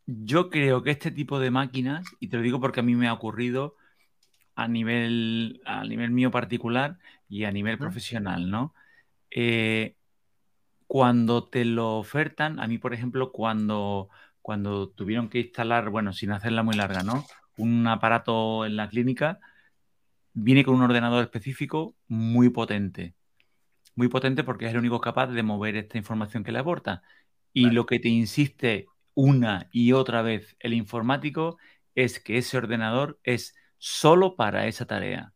Yo creo que este tipo de máquinas, y te lo digo porque a mí me ha ocurrido a nivel, a nivel mío particular y a nivel profesional, ¿no? Eh, cuando te lo ofertan, a mí, por ejemplo, cuando, cuando tuvieron que instalar, bueno, sin hacerla muy larga, ¿no? Un aparato en la clínica, viene con un ordenador específico muy potente. Muy potente porque es el único capaz de mover esta información que le aporta. Y Vale. lo que te insiste una y otra vez el informático es que ese ordenador es solo para esa tarea.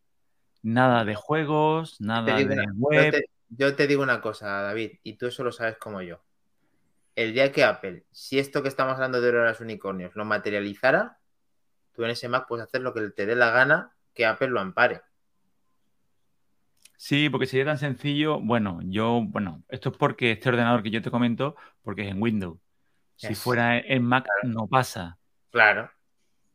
Nada de juegos, nada de una- yo, web. te, yo te digo una cosa, David, y tú eso lo sabes como yo. El día que Apple, si esto que estamos hablando de los unicornios, lo materializara, tú en ese Mac puedes hacer lo que te dé la gana que Apple lo ampare. Sí, porque sería tan sencillo. Bueno, yo, bueno, esto es porque este ordenador que yo te comento, porque es en Windows. Si fuera en Mac, no pasa. Claro.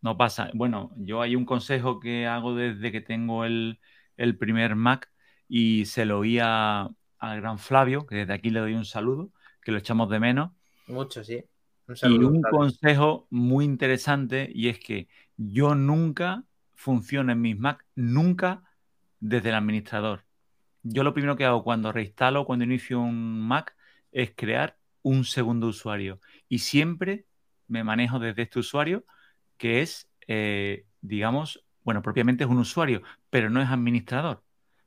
No pasa. Bueno, yo hay un consejo que hago desde que tengo el, el primer Mac y se lo oí a- al gran Flavio, que desde aquí le doy un saludo, que lo echamos de menos. Mucho, sí. Un Y saludo. un Flavio. consejo muy interesante y es que yo nunca funciono en mis Mac, nunca desde el administrador. Yo lo primero que hago cuando reinstalo, cuando inicio un Mac, es crear un segundo usuario. Y siempre me manejo desde este usuario, que es, eh, digamos, bueno, propiamente es un usuario, pero no es administrador.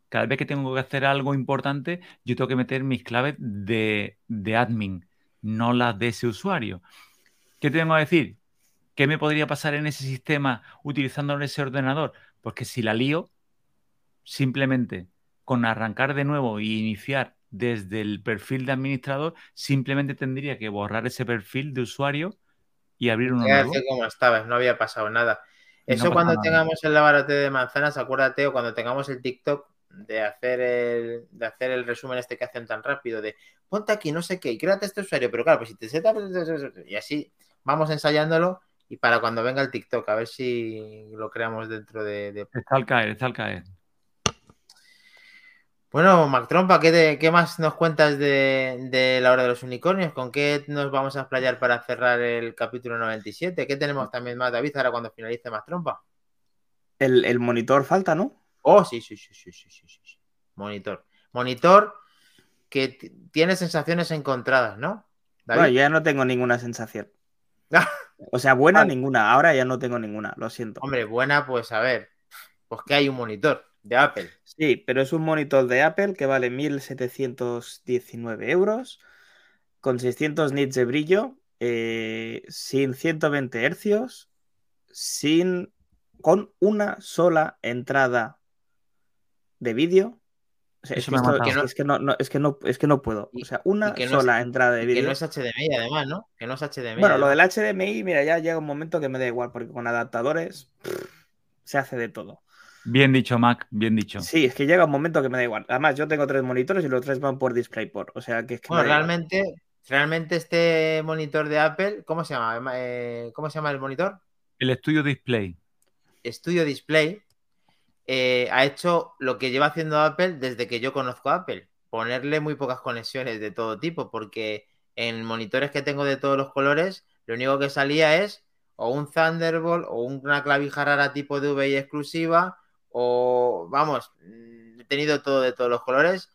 Cada vez que tengo que hacer algo importante, yo tengo que meter mis claves de, de admin, no las de ese usuario. ¿Qué tengo que decir? ¿Qué me podría pasar en ese sistema utilizando ese ordenador? Pues que si la lío, simplemente con arrancar de nuevo y iniciar desde el perfil de administrador, simplemente tendría que borrar ese perfil de usuario y abrir uno nuevo. Como estabas, no había pasado nada. No Eso cuando nada. tengamos el laboratorio de manzanas, acuérdate, o cuando tengamos el TikTok de hacer el, de hacer el resumen este que hacen tan rápido, de ponte aquí, no sé qué, y créate este usuario, pero claro, pues si te setas, y así vamos ensayándolo, y para cuando venga el TikTok, a ver si lo creamos dentro de... de- Está al caer, está al caer. Bueno, Mac Trompa, ¿qué, más nos cuentas de, la hora de los unicornios? ¿Con qué nos vamos a explayar para cerrar el capítulo 97? ¿Qué tenemos también más, David, ahora cuando finalice Mac Trompa? El, monitor falta, ¿no? Oh, sí, sí, sí, sí, sí, sí, sí. Monitor. Monitor que tiene sensaciones encontradas, ¿no? Bueno, yo ya no tengo ninguna sensación. *laughs* o sea, buena, ninguna. Ahora ya no tengo ninguna, lo siento. Hombre, buena, pues a ver, pues que hay un monitor de Apple. Sí, pero es un monitor de Apple que vale 1.719 euros, con 600 nits de brillo, eh, sin 120 hercios, sin, con una sola entrada de vídeo. O sea, es que, es no, no- es que no, es que no puedo. O sea, una y que no es- sola entrada de Y que vídeo. no es HDMI, además, ¿no? Que no es HDMI. Bueno, lo del HDMI, mira, ya llega un momento que me da igual, porque con adaptadores pff, se hace de todo. Bien dicho, Mac, bien dicho. Sí, es que llega un momento que me da igual. Además, yo tengo tres monitores y los tres van por DisplayPort. O sea, que es que Bueno, realmente, realmente este monitor de Apple, ¿cómo se llama? Eh, ¿Cómo se llama el monitor? El estudio display. Studio Display eh, ha hecho lo que lleva haciendo Apple desde que yo conozco a Apple, ponerle muy pocas conexiones de todo tipo, porque en monitores que tengo de todos los colores, lo único que salía es o un Thunderbolt o una clavija rara tipo DVI exclusiva, o vamos, mm, he tenido todo de todos los colores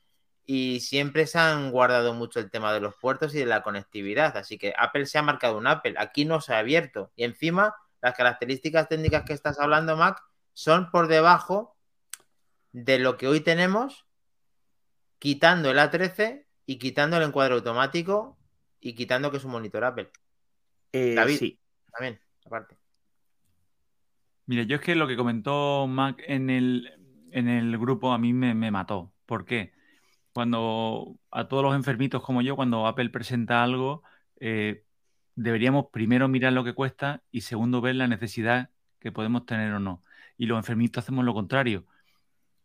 y siempre se han guardado mucho el tema de los puertos y de la conectividad. Así que Apple se ha marcado un Apple, aquí no se ha abierto. Y encima, las características técnicas que estás hablando, Mac, son por debajo de lo que hoy tenemos, quitando el A13 y quitando el encuadre automático y quitando que es un monitor Apple. Eh, David, sí. también, aparte. Mira, yo es que lo que comentó Mac en el, en el grupo a mí me, me mató. ¿Por qué? Cuando a todos los enfermitos como yo, cuando Apple presenta algo, eh, deberíamos primero mirar lo que cuesta y segundo ver la necesidad que podemos tener o no. Y los enfermitos hacemos lo contrario.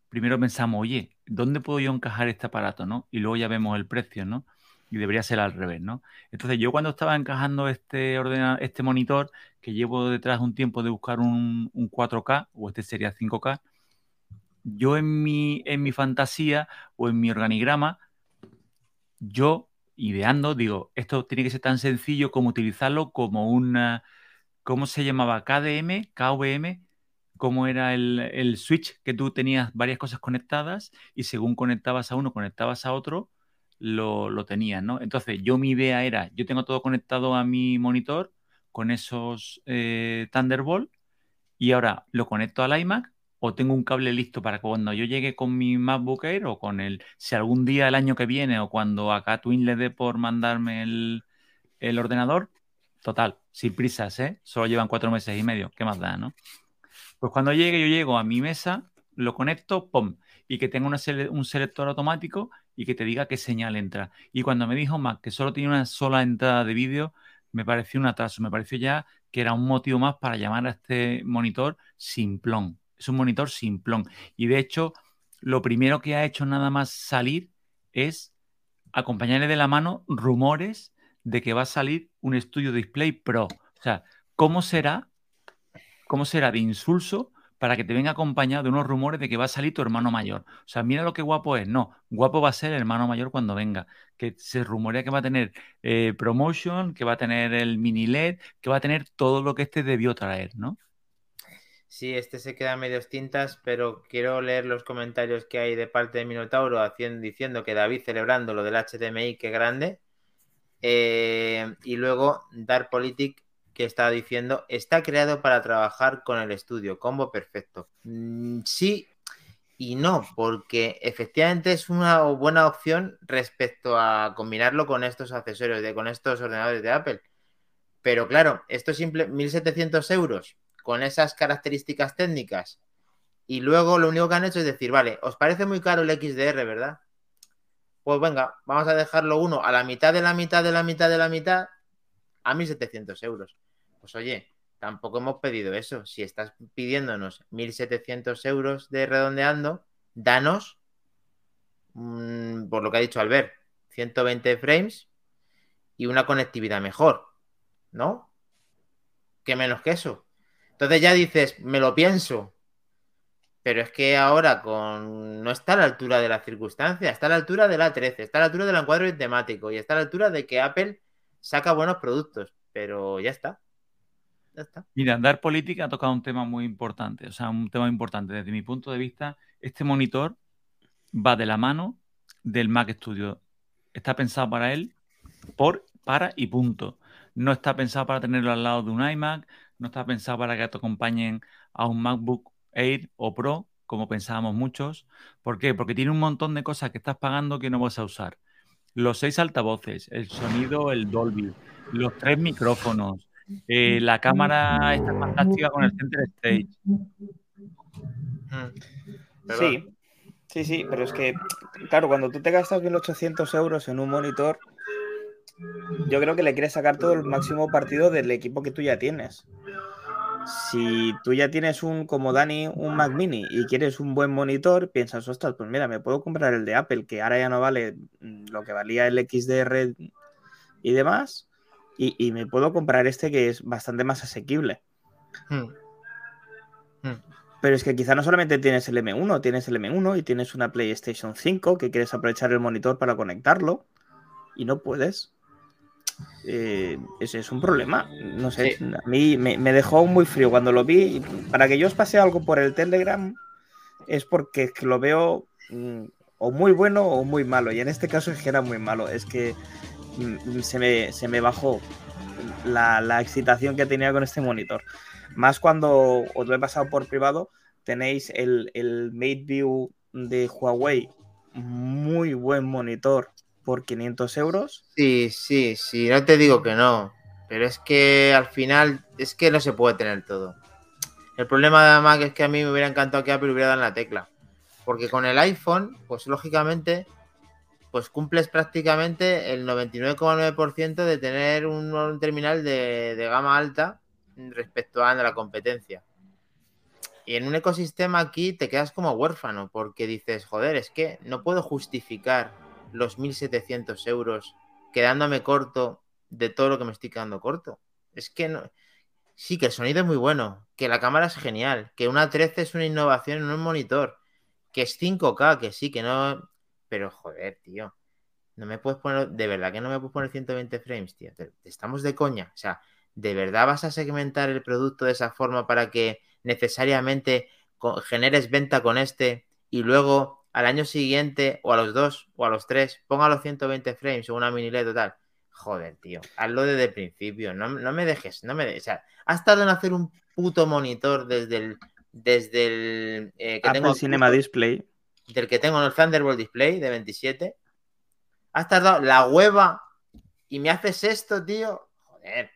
Primero pensamos, oye, ¿dónde puedo yo encajar este aparato? ¿no? Y luego ya vemos el precio, ¿no? Y debería ser al revés, ¿no? Entonces yo cuando estaba encajando este, ordena- este monitor, que llevo detrás un tiempo de buscar un, un 4K, o este sería 5K, yo en mi, en mi fantasía o en mi organigrama, yo ideando, digo, esto tiene que ser tan sencillo como utilizarlo como una, ¿cómo se llamaba? KDM, KVM, cómo era el, el switch que tú tenías varias cosas conectadas y según conectabas a uno, conectabas a otro, lo, lo tenías, ¿no? Entonces, yo mi idea era, yo tengo todo conectado a mi monitor con esos eh, Thunderbolt y ahora lo conecto al iMac o tengo un cable listo para que cuando yo llegue con mi MacBook Air o con el, si algún día el año que viene o cuando acá Twin le dé por mandarme el, el ordenador, total, sin prisas, ¿eh? Solo llevan cuatro meses y medio, ¿qué más da, no? Pues cuando llegue, yo llego a mi mesa, lo conecto, ¡pum! Y que tenga un selector automático y que te diga qué señal entra. Y cuando me dijo Mac que solo tiene una sola entrada de vídeo, me pareció un atraso, me pareció ya que era un motivo más para llamar a este monitor simplón. Es un monitor simplón. Y de hecho, lo primero que ha hecho nada más salir es acompañarle de la mano rumores de que va a salir un estudio Display Pro. O sea, ¿cómo será? ¿Cómo será de insulso para que te venga acompañado de unos rumores de que va a salir tu hermano mayor? O sea, mira lo que guapo es. No, guapo va a ser el hermano mayor cuando venga. Que se rumorea que va a tener eh, promotion, que va a tener el mini LED, que va a tener todo lo que este debió traer, ¿no? Sí, este se queda medio tintas, pero quiero leer los comentarios que hay de parte de Minotauro diciendo que David celebrando lo del HDMI, que grande. Eh, y luego Dark Politic que está diciendo, está creado para trabajar con el estudio, combo perfecto. Mm, sí y no, porque efectivamente es una buena opción respecto a combinarlo con estos accesorios, de, con estos ordenadores de Apple. Pero claro, esto es simple 1.700 euros con esas características técnicas. Y luego lo único que han hecho es decir, vale, ¿os parece muy caro el XDR, verdad? Pues venga, vamos a dejarlo uno a la mitad de la mitad de la mitad de la mitad a 1.700 euros. Pues oye, tampoco hemos pedido eso. Si estás pidiéndonos 1.700 euros de redondeando, danos, mmm, por lo que ha dicho Albert, 120 frames y una conectividad mejor, ¿no? ¿Qué menos que eso? Entonces ya dices, me lo pienso. Pero es que ahora con no está a la altura de la circunstancia, está a la altura de la 13, está a la altura del encuadro temático y está a la altura de que Apple saca buenos productos. Pero ya está. Mira, Dar Política ha tocado un tema muy importante, o sea, un tema importante. Desde mi punto de vista, este monitor va de la mano del Mac Studio. Está pensado para él, por, para y punto. No está pensado para tenerlo al lado de un iMac, no está pensado para que te acompañen a un MacBook Air o Pro, como pensábamos muchos. ¿Por qué? Porque tiene un montón de cosas que estás pagando que no vas a usar. Los seis altavoces, el sonido, el Dolby, los tres micrófonos, eh, la cámara está fantástica con el Center Stage. Sí, sí, sí, pero es que, claro, cuando tú te gastas 1.800 euros en un monitor, yo creo que le quieres sacar todo el máximo partido del equipo que tú ya tienes. Si tú ya tienes un, como Dani, un Mac mini y quieres un buen monitor, piensas, ostras, pues mira, me puedo comprar el de Apple, que ahora ya no vale lo que valía el XDR y demás, y, y me puedo comprar este que es bastante más asequible. Hmm. Hmm. Pero es que quizá no solamente tienes el M1, tienes el M1 y tienes una PlayStation 5 que quieres aprovechar el monitor para conectarlo y no puedes. Eh, ese es un problema. No sé, Sí. a mí me, me dejó muy frío cuando lo vi. Para que yo os pase algo por el Telegram es porque lo veo mm, o muy bueno o muy malo. Y en este caso es que era muy malo. Es que se me, se me bajó la, la excitación que tenía con este monitor. Más cuando os lo he pasado por privado, tenéis el, el MateView de Huawei, muy buen monitor por 500 euros. Sí, sí, sí, no te digo que no, pero es que al final es que no se puede tener todo. El problema de Mac es que a mí me hubiera encantado que Apple hubiera dado en la tecla, porque con el iPhone, pues lógicamente, pues cumples prácticamente el 99,9% de tener un, terminal de, de gama alta respecto a la competencia. Y en un ecosistema aquí te quedas como huérfano, porque dices, joder, es que no puedo justificar los 1.700 euros quedándome corto de todo lo que me estoy quedando corto. Es que no... Sí, que el sonido es muy bueno, que la cámara es genial, que una 13 es una innovación en un monitor, que es 5K, que sí, que no... Pero joder, tío, no me puedes poner, de verdad que no me puedes poner 120 frames, tío. Te- Estamos de coña. O sea, ¿de verdad vas a segmentar el producto de esa forma para que necesariamente generes venta con este y luego al año siguiente o a los dos o a los tres ponga los 120 frames o una mini LED total? Joder, tío, hazlo desde el principio. No, no me dejes, no me dejes. O sea, has tardado en hacer un puto monitor desde el desde el eh, que Apple tengo Cinema Display. Del que tengo en el Thunderbolt Display de 27. Has tardado la hueva y me haces esto, tío. Joder.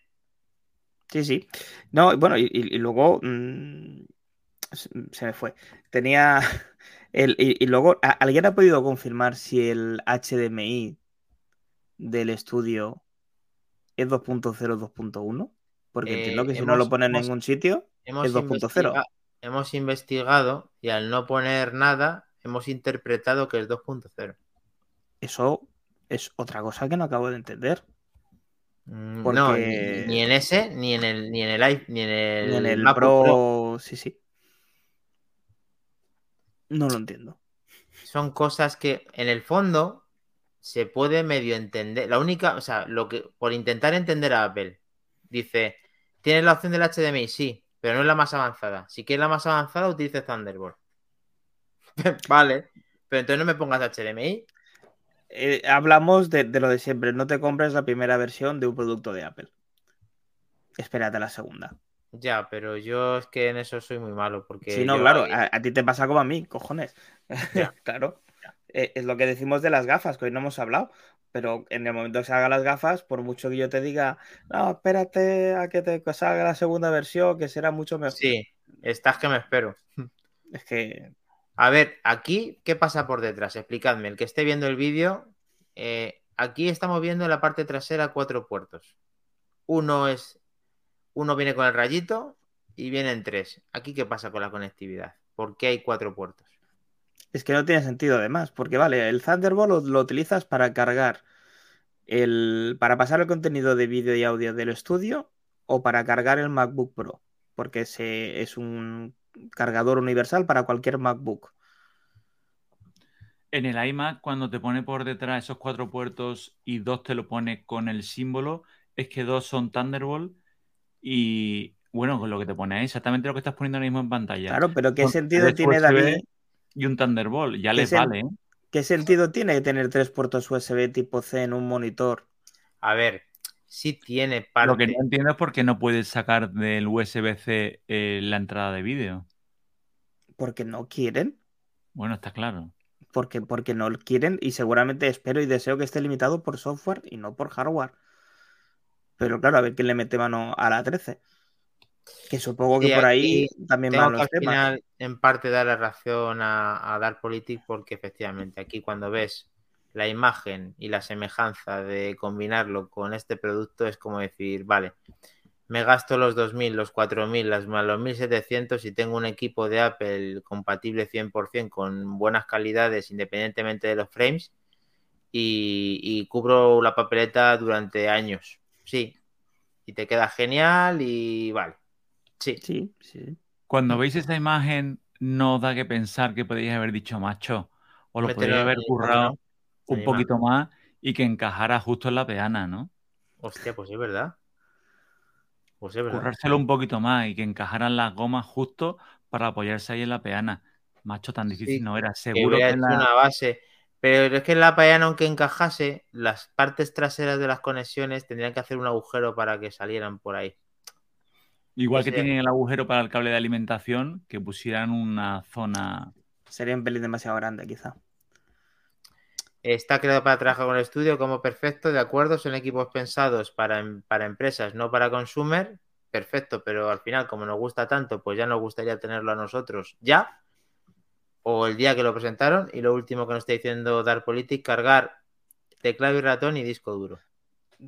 Sí, sí. No, bueno, y, luego mm, se me fue. Tenía *laughs* el, y, y luego, ¿a- ¿alguien ha podido confirmar si el HDMI del estudio es 2.0 2.1? Porque Eh, entiendo que si no lo hemos- pone en hemos- ningún sitio, Es 2.0. investiga- hemos investigado y al no poner nada, hemos interpretado que es 2.0. eso es otra cosa que no acabo de entender. Mm, Porque- No, ni, ni en ese, ni en el, ni en el ni en el, Y en el Pro, Pro. sí, sí. No lo entiendo. Son cosas que en el fondo se puede medio entender. La única, o sea, lo que por intentar entender a Apple, dice, tienes la opción del HDMI, sí, pero no es la más avanzada. Si quieres la más avanzada, utilice Thunderbolt. *laughs* vale, pero entonces no me pongas HDMI. Eh, hablamos de, de lo de siempre. No te compres la primera versión de un producto de Apple. Espérate a la segunda. Ya, pero yo es que en eso soy muy malo porque Sí, no, yo- claro, a, a ti te pasa como a mí, cojones. Ya. *laughs* claro. Eh, es lo que decimos de las gafas, que hoy no hemos hablado. Pero en el momento que salgan las gafas, por mucho que yo te diga, no, espérate a que te salga la segunda versión, que será mucho mejor. Sí, estás que me espero. Es que A ver, aquí, ¿qué pasa por detrás? Explicadme, el que esté viendo el vídeo, eh, aquí estamos viendo en la parte trasera cuatro puertos. Uno es, uno viene con el rayito y vienen tres. Aquí, ¿qué pasa con la conectividad? ¿Por qué hay cuatro puertos? Es que no tiene sentido además, porque vale, el Thunderbolt lo, utilizas para cargar el, para pasar el contenido de vídeo y audio del estudio o para cargar el MacBook Pro, porque se, es un cargador universal para cualquier MacBook. En el iMac, cuando te pone por detrás esos cuatro puertos y dos te lo pone con el símbolo, es que dos son Thunderbolt y, bueno, con lo que te pone ahí, exactamente lo que estás poniendo ahora mismo en pantalla. Claro, pero ¿qué Con sentido tiene, USB David? Y un Thunderbolt, ya ¿Qué les vale, ¿eh? ¿Qué sentido tiene tener tres puertos USB tipo C en un monitor? A ver, sí tiene Lo que parte. no entiendo es por qué no puedes sacar del USB-C eh, la entrada de vídeo. Porque no quieren, Bueno, está claro. porque, porque no quieren y seguramente espero y deseo que esté limitado por software y no por hardware. Pero claro, a ver quién le mete mano a la 13. Que supongo que por ahí también Tengo van que los al temas. final, en parte, dar la razón a, a Darkpolitik porque efectivamente aquí cuando ves la imagen y la semejanza de combinarlo con este producto es como decir, vale, me gasto los 2.000, los 4.000, las más los 1.700 y tengo un equipo de Apple compatible 100% con buenas calidades independientemente de los frames y, y cubro la papeleta durante años. Sí, y te queda genial y vale. Sí, Sí, sí. Cuando veis esa imagen, no da que pensar que podéis haber dicho macho, o lo Mételo podríais haber currado. Un Ahí va. poquito más y que encajara justo en la peana, ¿no? Hostia, pues es verdad. Pues es verdad. Currárselo un poquito más y que encajaran las gomas justo para apoyarse ahí en la peana. Macho, tan difícil Sí, no era. Que Seguro que en hecho la... una base. Pero es que la paella, aunque encajase, las partes traseras de las conexiones tendrían que hacer un agujero para que salieran por ahí. Igual que Ese- tienen el agujero para el cable de alimentación, que pusieran una zona. Sería un pelín demasiado grande, quizá. Está creado para trabajar con el estudio como perfecto, de acuerdo, son equipos pensados para, em- para empresas, no para consumer. Perfecto, pero al final, como nos gusta tanto, pues ya nos gustaría tenerlo a nosotros ya. O el día que lo presentaron. Y lo último que nos está diciendo Dark Politic, cargar teclado y ratón y disco duro.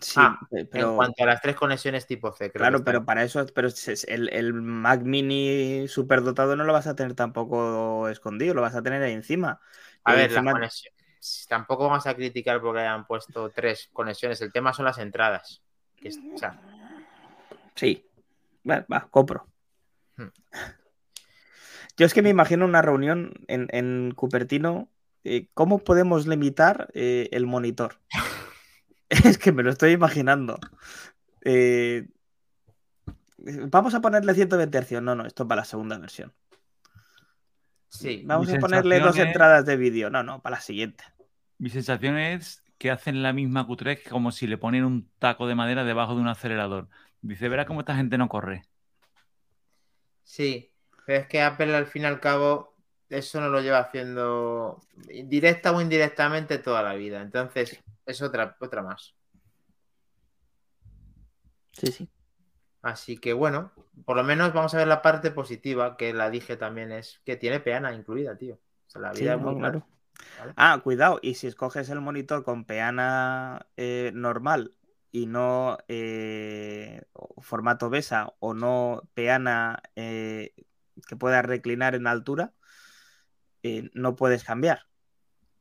Sí, Ah, pe- pero. En cuanto a las tres conexiones tipo C, creo Claro, pero para eso, pero el, el Mac Mini superdotado no lo vas a tener tampoco escondido, lo vas a tener ahí encima. A Y ver, la encima- conexión. Tampoco vamos a criticar porque hayan puesto tres conexiones. El tema son las entradas. Que es- o sea, Sí, va, va, compro. Hmm. Yo es que me imagino una reunión en, en Cupertino. eh, ¿Cómo podemos limitar eh, el monitor? *laughs* es que me lo estoy imaginando. Eh, vamos a ponerle 120 Hz. No, no, esto es para la segunda versión. sí. Vamos a ponerle dos entradas de vídeo. No, no, para la siguiente. Mi sensación es que hacen la misma Q3 que como si le ponen un taco de madera debajo de un acelerador. Dice, verá cómo esta gente no corre. Sí, pero es que Apple al fin y al cabo eso no lo lleva haciendo directa o indirectamente toda la vida. Entonces es otra, otra más. Sí, sí. Así que bueno, por lo menos vamos a ver la parte positiva, que la dije también es que tiene peana incluida, tío. O sea, la Sí, vida es muy claro. Ah, cuidado, y si escoges el monitor con peana eh, normal y no eh, formato BESA o no peana eh, que pueda reclinar en altura, no puedes cambiar.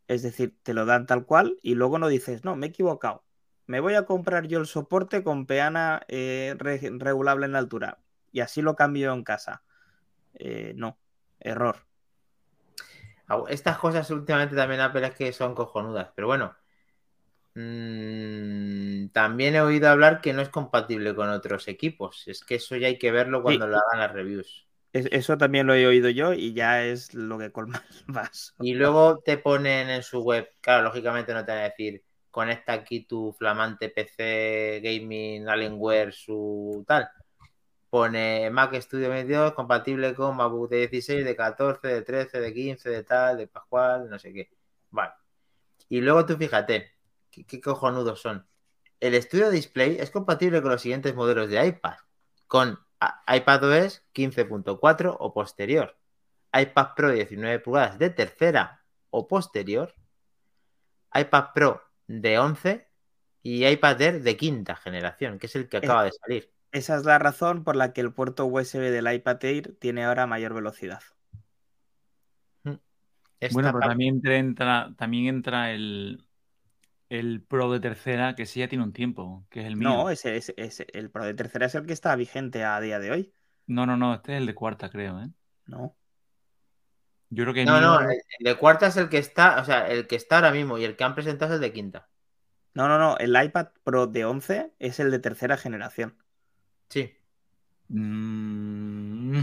Es decir, te lo dan tal cual y luego no dices, no, me he equivocado. Me voy a comprar yo el soporte con peana re- regulable en altura y así lo cambio en casa. No, error. Estas cosas últimamente también Apple es que son cojonudas, pero bueno. mm, también he oído hablar que no es compatible con otros equipos. Es que eso ya hay que verlo cuando Sí. lo hagan las reviews. Es- Eso también lo he oído yo y ya es lo que colma el *laughs* vaso. Y luego te ponen en su web, claro, lógicamente no te van a decir, conecta aquí tu flamante PC Gaming Alienware, su tal. Pone Mac Studio 22 compatible con MacBook de 16, de 14, de 13, de 15, de tal, de Pascual, no sé qué. Vale. Y luego tú fíjate, qué, qué cojonudos son. El Studio Display es compatible con los siguientes modelos de iPad, con iPadOS 15.4 o posterior, iPad Pro 19 pulgadas de tercera o posterior, iPad Pro de 11 y iPad Air de quinta generación, que es el que acaba de salir. Esa es la razón por la que el puerto USB del iPad Air tiene ahora mayor velocidad. Esta Bueno, pero también entra, también entra el, el Pro de tercera, que sí ya tiene un tiempo, que es el mío. No, ese, ese- ese- el Pro de tercera es el que está vigente a día de hoy. No, no, no, este es el de cuarta, creo, ¿eh? No. Yo creo que No, mío- no, el el de cuarta es el que está, o sea, el que está ahora mismo y el que han presentado es el de quinta. No, no, no. El iPad Pro de 11 es el de tercera generación. Sí, Mm,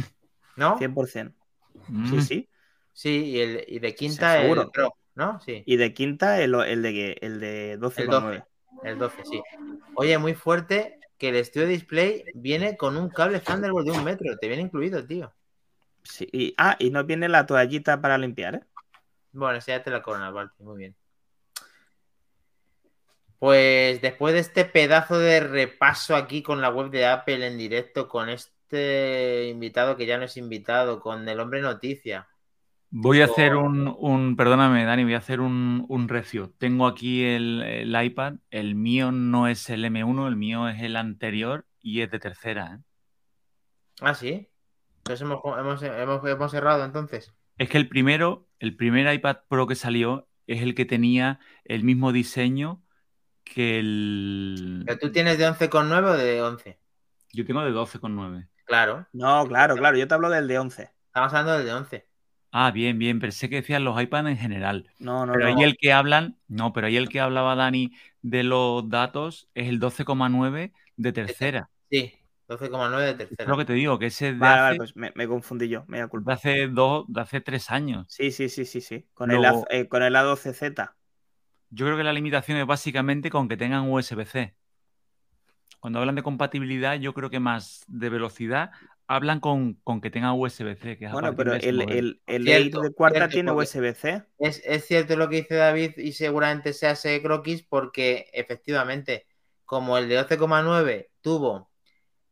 ¿no? 100%. mm. Sí, sí. Sí, y, el, y de quinta el seguro. Pro, ¿no? Sí, Y de quinta el, el de, el de 12,9. el 12, sí. Oye, muy fuerte que el Studio Display viene con un cable Thunderbolt de un metro, te viene incluido, tío. Sí, y, ah, y no viene la toallita para limpiar, ¿eh? Bueno, esa ya te la corona, vale, muy bien. Pues después de este pedazo de repaso aquí con la web de Apple en directo, con este invitado que ya no es invitado, con el hombre noticia. Voy a hacer un, un- perdóname, Dani, voy a hacer un, un recio. Tengo aquí el, el iPad, el mío no es el M1, el mío es el anterior y es de tercera, ¿eh? Ah, sí. Entonces hemos, hemos, hemos, hemos errado entonces. Es que el primero, el primer iPad Pro que salió es el que tenía el mismo diseño que el... ¿Pero tú tienes de 11,9 o de 11? Yo tengo de 12,9. Claro, No, claro, claro. Yo te hablo del de 11. estamos hablando del de 11. Ah, bien, bien, pensé que decían los iPads en general. No, no, Pero no. ahí el que hablan, no, pero ahí el que hablaba Dani de los datos es el 12,9 de tercera. Sí, 12,9 de Es tercera. lo que te digo, que ese es de Vale, vale, hace, pues me, me confundí yo. Me da de culpa. hace dos, de hace tres años. Sí, sí, sí, sí, sí. Con, Luego- el, A- eh, con el A12Z. Yo creo que la limitación es básicamente con que tengan USB-C. Cuando hablan de compatibilidad, yo creo que más de velocidad hablan con, con que tengan USB-C. Que Bueno, pero el, el, el Cierto, de cuarta cierto, tiene USB-C. Es, es cierto lo que dice David y seguramente sea ese croquis porque efectivamente, como el de 12,9 tuvo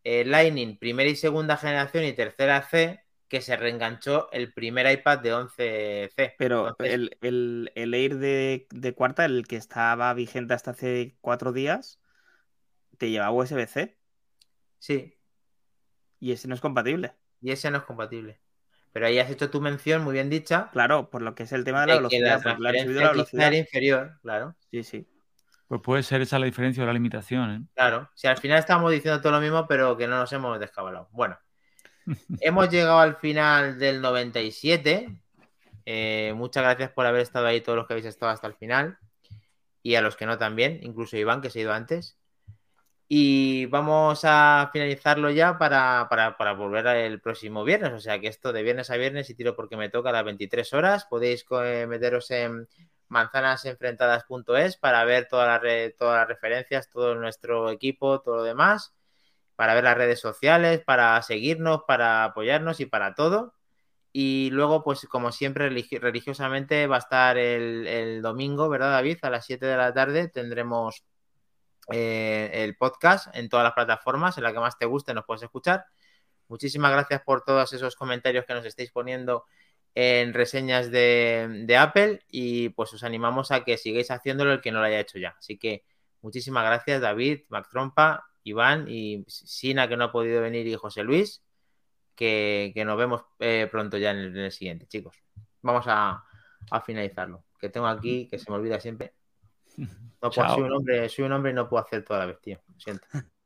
eh, Lightning primera y segunda generación y tercera C, que se reenganchó el primer iPad de 11C. Pero Entonces, el, el, el Air de, de cuarta, el que estaba vigente hasta hace cuatro días, te lleva USB-C Sí, y ese no es compatible. y ese no es compatible. Pero ahí has hecho tu mención muy bien dicha Claro, por lo que es el tema de la la velocidad, la transferencia quizá velocidad. era inferior, claro. Sí, sí. Pues puede ser esa la diferencia o la limitación. ¿eh? Claro, si al final estamos diciendo todo lo mismo, pero que no nos hemos descabalado. Bueno, hemos llegado al final del 97. Eh, muchas gracias por haber estado ahí, todos los que habéis estado hasta el final. Y a los que no también, incluso Iván, que se ha ido antes. Y vamos a finalizarlo ya para, para, para volver el próximo viernes. O sea que esto de viernes a viernes y tiro porque me toca a las 23 horas. Podéis eh, meteros en manzanasenfrentadas.es para ver todas las, todas las referencias, todo nuestro equipo, todo lo demás, para ver las redes sociales, para seguirnos, para apoyarnos y para todo. Y luego, pues como siempre, religi- religiosamente va a estar el, domingo, ¿verdad, David? A las 7 de la tarde tendremos eh, el podcast en todas las plataformas, en la que más te guste nos puedes escuchar. Muchísimas gracias por todos esos comentarios que nos estáis poniendo en reseñas de, de Apple y pues os animamos a que sigáis haciéndolo el que no lo haya hecho ya. Así que muchísimas gracias David, Mac Trompa, Iván y Sina que no ha podido venir y José Luis, que, que nos vemos eh, pronto ya en el, en el siguiente, chicos. Vamos a, a finalizarlo. Que tengo aquí, que se me olvida siempre. *laughs* No puedo, soy un hombre, soy un hombre y no puedo hacer toda la vez, tío. Lo siento. *laughs*